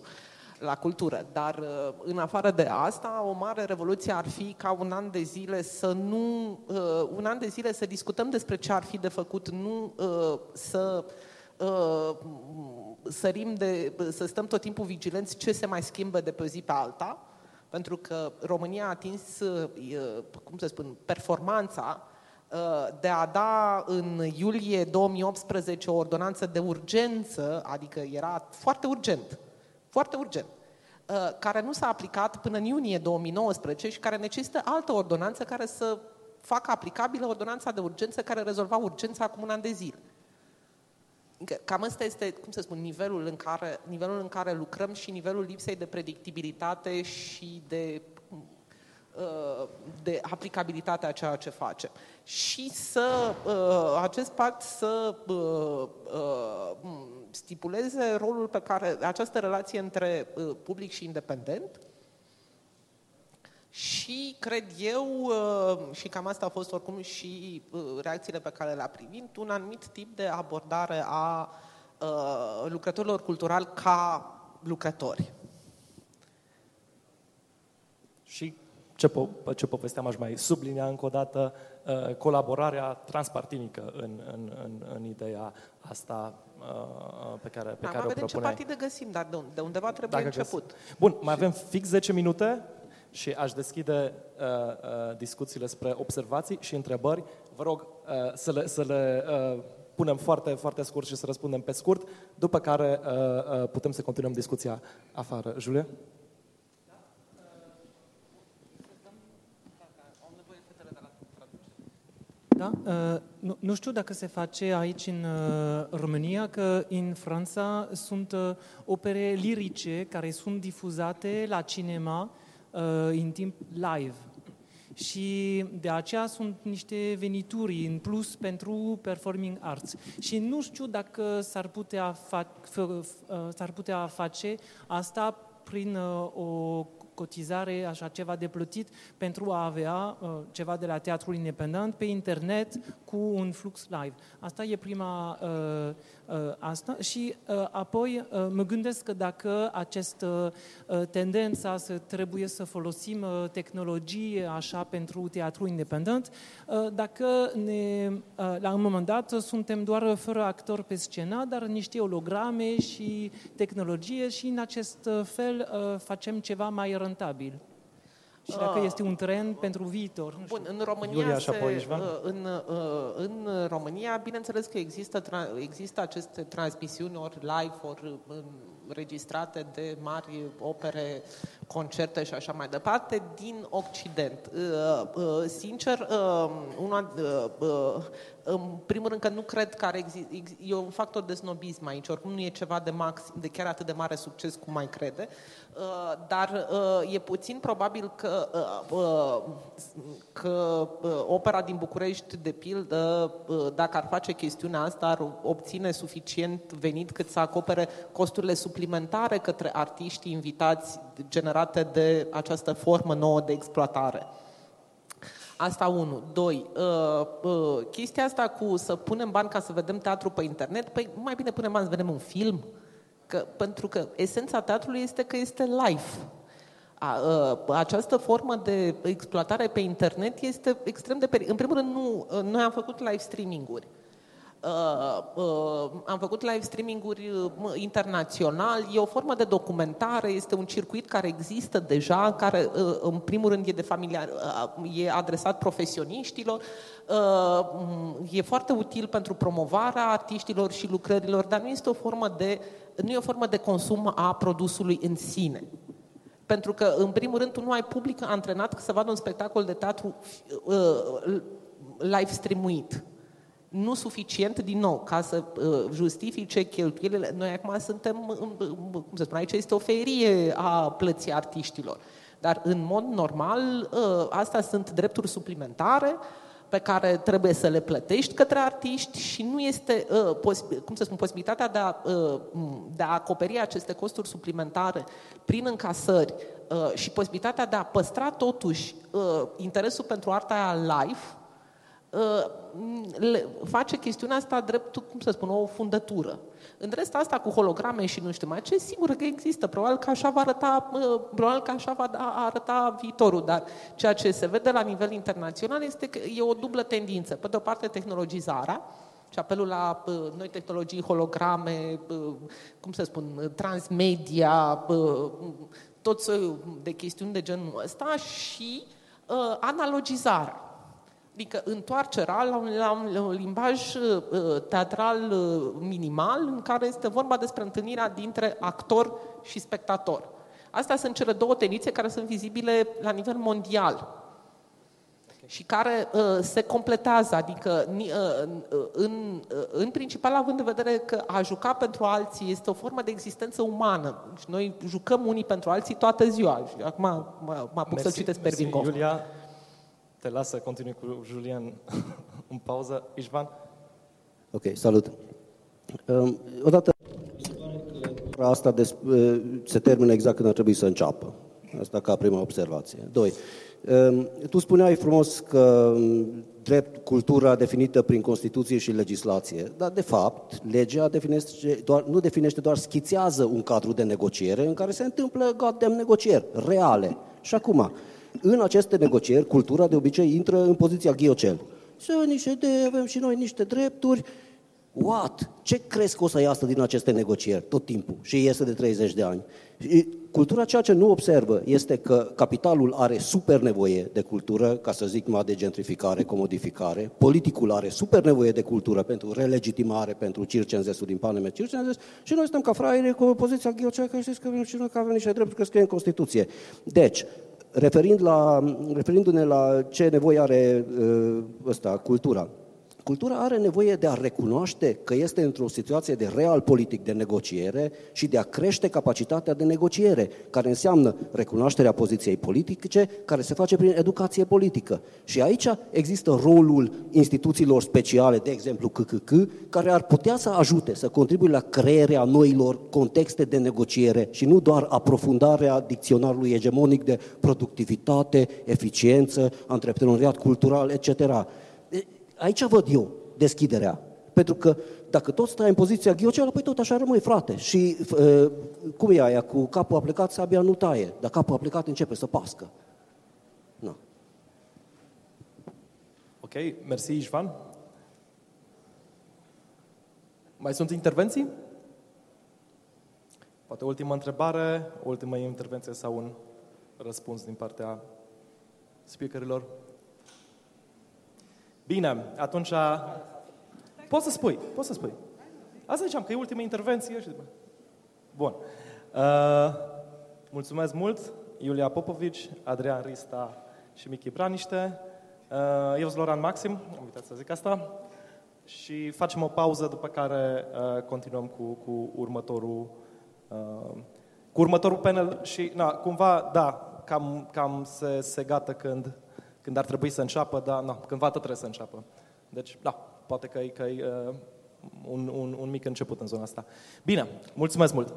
la cultură, dar uh, în afară de asta, o mare revoluție ar fi ca un an de zile să nu, uh, un an de zile să discutăm despre ce ar fi de făcut, nu uh, să uh, sărim de, să stăm tot timpul vigilenți ce se mai schimbă de pe o zi pe alta, pentru că România a atins, uh, cum să spun, performanța uh, de a da în iulie 2018 o ordonanță de urgență, adică era foarte urgent, foarte urgent, uh, care nu s-a aplicat până în iunie 2019 și care necesită altă ordonanță care să facă aplicabilă ordonanța de urgență care rezolva urgența acum un an de zile. Că- Cam ăsta este, cum să spun, nivelul în care, nivelul în care lucrăm și nivelul lipsei de predictibilitate și de, uh, de aplicabilitate a ceea ce facem. Și să, uh, acest pact să uh, uh, stipuleze rolul pe care, această relație între uh, public și independent, și cred eu, uh, și cam asta a fost oricum și uh, reacțiile pe care le-a primit, un anumit tip de abordare a uh, lucrătorilor culturali ca lucrători. Și ce, po- ce povesteam aș mai sublinia încă o dată, uh, colaborarea transpartinică în, în, în, în ideea asta uh, pe care, pe Am care o vedem ce propuneai. partide găsim, dar de, unde- de undeva trebuie Dacă început. găs- Bun, mai avem fix 10 minute și aș deschide uh, uh, discuțiile spre observații și întrebări. Vă rog uh, să le, să le uh, punem foarte, foarte scurt și să răspundem pe scurt, după care uh, uh, putem să continuăm discuția afară. Julia? Da? Uh, nu, nu știu dacă se face aici în uh, România, că în Franța sunt uh, opere lirice care sunt difuzate la cinema uh, în timp live. Și de aceea sunt niște venituri în plus pentru performing arts. Și nu știu dacă s-ar putea, fa- f- f- uh, s-ar putea face asta prin uh, o cotizare, așa ceva de plătit pentru a avea uh, ceva de la teatrul independent pe internet cu un flux live. Asta e prima uh, uh, asta și uh, apoi uh, mă gândesc că dacă această uh, tendența să trebuie să folosim uh, tehnologie așa pentru teatru independent, uh, dacă ne, uh, la un moment dat suntem doar fără actor pe scenă, dar niște holograme și tehnologie și în acest uh, fel uh, facem ceva mai rentabil. Și dacă Ah. este un trend pentru viitor. nu știu. Bun, în România, Iulia și se, apoi Ișvan. uh, în, uh, în România, bineînțeles că există, tra- există aceste transmisiuni ori live, ori în registrate de mari opere, concerte și așa mai departe din Occident. Sincer, una, în primul rând că nu cred că are exi- e un factor de snobism aici, oricum nu e ceva de, max, de chiar atât de mare succes cum mai crede, dar e puțin probabil că, că opera din București, de pildă, dacă ar face chestiunea asta, ar obține suficient venit cât să acopere costurile suplimentare către artiștii invitați generate de această formă nouă de exploatare. Asta unu. Doi, uh, uh, chestia asta cu să punem bani ca să vedem teatru pe internet, păi mai bine punem bani să vedem un film. Că, pentru că esența teatrului este că este live. A, uh, această formă de exploatare pe internet este extrem de periculoasă. În primul rând, nu, uh, noi am făcut live streaming-uri. Uh, uh, am făcut live streaming-uri uh, internațional, e o formă de documentare, este un circuit care există deja, care uh, în primul rând e, de familiar, uh, e adresat profesioniștilor, uh, e foarte util pentru promovarea artiștilor și lucrărilor, dar nu este o formă de, nu e o formă de consum a produsului în sine. Pentru că, în primul rând, tu nu ai public antrenat să vadă un spectacol de teatru uh, live streamuit nu suficient, din nou, ca să uh, justifice cheltuielile. Noi acum suntem, cum să spun, aici este o ferie a plății artiștilor. Dar, în mod normal, uh, astea sunt drepturi suplimentare pe care trebuie să le plătești către artiști și nu este, uh, cum să spun, posibilitatea de a, de a acoperi aceste costuri suplimentare prin încasări și posibilitatea de a păstra totuși interesul pentru arta aia live, face chestiunea asta drept, cum să spun, o fundătură. În rest, asta cu holograme și nu știu mai ce, sigur că există. Probabil că așa va arăta, probabil că așa va da, arăta viitorul, dar ceea ce se vede la nivel internațional este că e o dublă tendință. Pe de o parte, tehnologizarea, și apelul la uh, noi tehnologii, holograme, uh, cum să spun, transmedia, uh, tot soiul de chestiuni de genul ăsta și uh, analogizarea. Adică întoarcerea la un, la un limbaj uh, teatral uh, minimal în care este vorba despre întâlnirea dintre actor și spectator. Astea sunt cele două tendințe care sunt vizibile la nivel mondial și care uh, se completează, adică uh, uh, în, uh, în principal având în vedere că a juca pentru alții este o formă de existență umană. Și noi jucăm unii pentru alții toată ziua. Și acum mă, mă apuc să citesc Pervin Iulia, te las să continui cu Julian în pauză. Ișvan? Ok, salut. Um, odată, asta de, uh, se termină exact când ar trebui să înceapă. Asta ca prima observație. Doi, um, tu spuneai frumos că um, drept cultura definită prin Constituție și legislație, dar de fapt legea definește doar, nu definește, doar schițează un cadru de negociere în care se întâmplă goddamn negocieri reale. Și acum, în aceste negocieri, cultura de obicei intră în poziția ghiocel. Să niște idei, avem și noi niște drepturi. What? Ce crezi că o să iasă din aceste negocieri tot timpul? Și iese de 30 de ani. Cultura ceea ce nu observă este că capitalul are super nevoie de cultură, ca să zic numai de gentrificare, comodificare, politicul are super nevoie de cultură pentru relegitimare, pentru circenzesul din paneme circenzes și noi stăm ca fraiere cu poziția ghiocea că știți că avem și noi că avem niște drepturi că scrie în Constituție. Deci, referind la, referindu-ne la ce nevoie are uh, ăsta, cultura. Cultura are nevoie de a recunoaște că este într-o situație de real politic de negociere și de a crește capacitatea de negociere, care înseamnă recunoașterea poziției politice, care se face prin educație politică. Și aici există rolul instituțiilor speciale, de exemplu KKK, care ar putea să ajute, să contribuie la crearea noilor contexte de negociere și nu doar aprofundarea dicționarului egemonic de productivitate, eficiență, antreprenoriat cultural, etc aici văd eu deschiderea. Pentru că dacă tot stai în poziția ghioceală, păi tot așa rămâi, frate. Și uh, cum e aia, cu capul aplicat, sabia nu taie. Dar capul aplicat începe să pască. No. Ok, mersi, Ișvan. Mai sunt intervenții? Poate ultima întrebare, ultima intervenție sau un răspuns din partea speakerilor? Bine, atunci... Poți să spui, poți să spui. Asta ziceam, că e ultima intervenție și după... Bun. Uh, mulțumesc mult, Iulia Popovici, Adrian Rista și Michi Braniște. Uh, eu sunt Loran Maxim, am uitat să zic asta. Și facem o pauză, după care uh, continuăm cu, cu următorul uh, cu următorul panel și, na, cumva, da, cam, cam se, se gata când, când ar trebui să înceapă, dar na, cândva tot trebuie să înceapă. Deci, da, poate că e, că e uh, un, un, un mic început în zona asta. Bine, mulțumesc mult!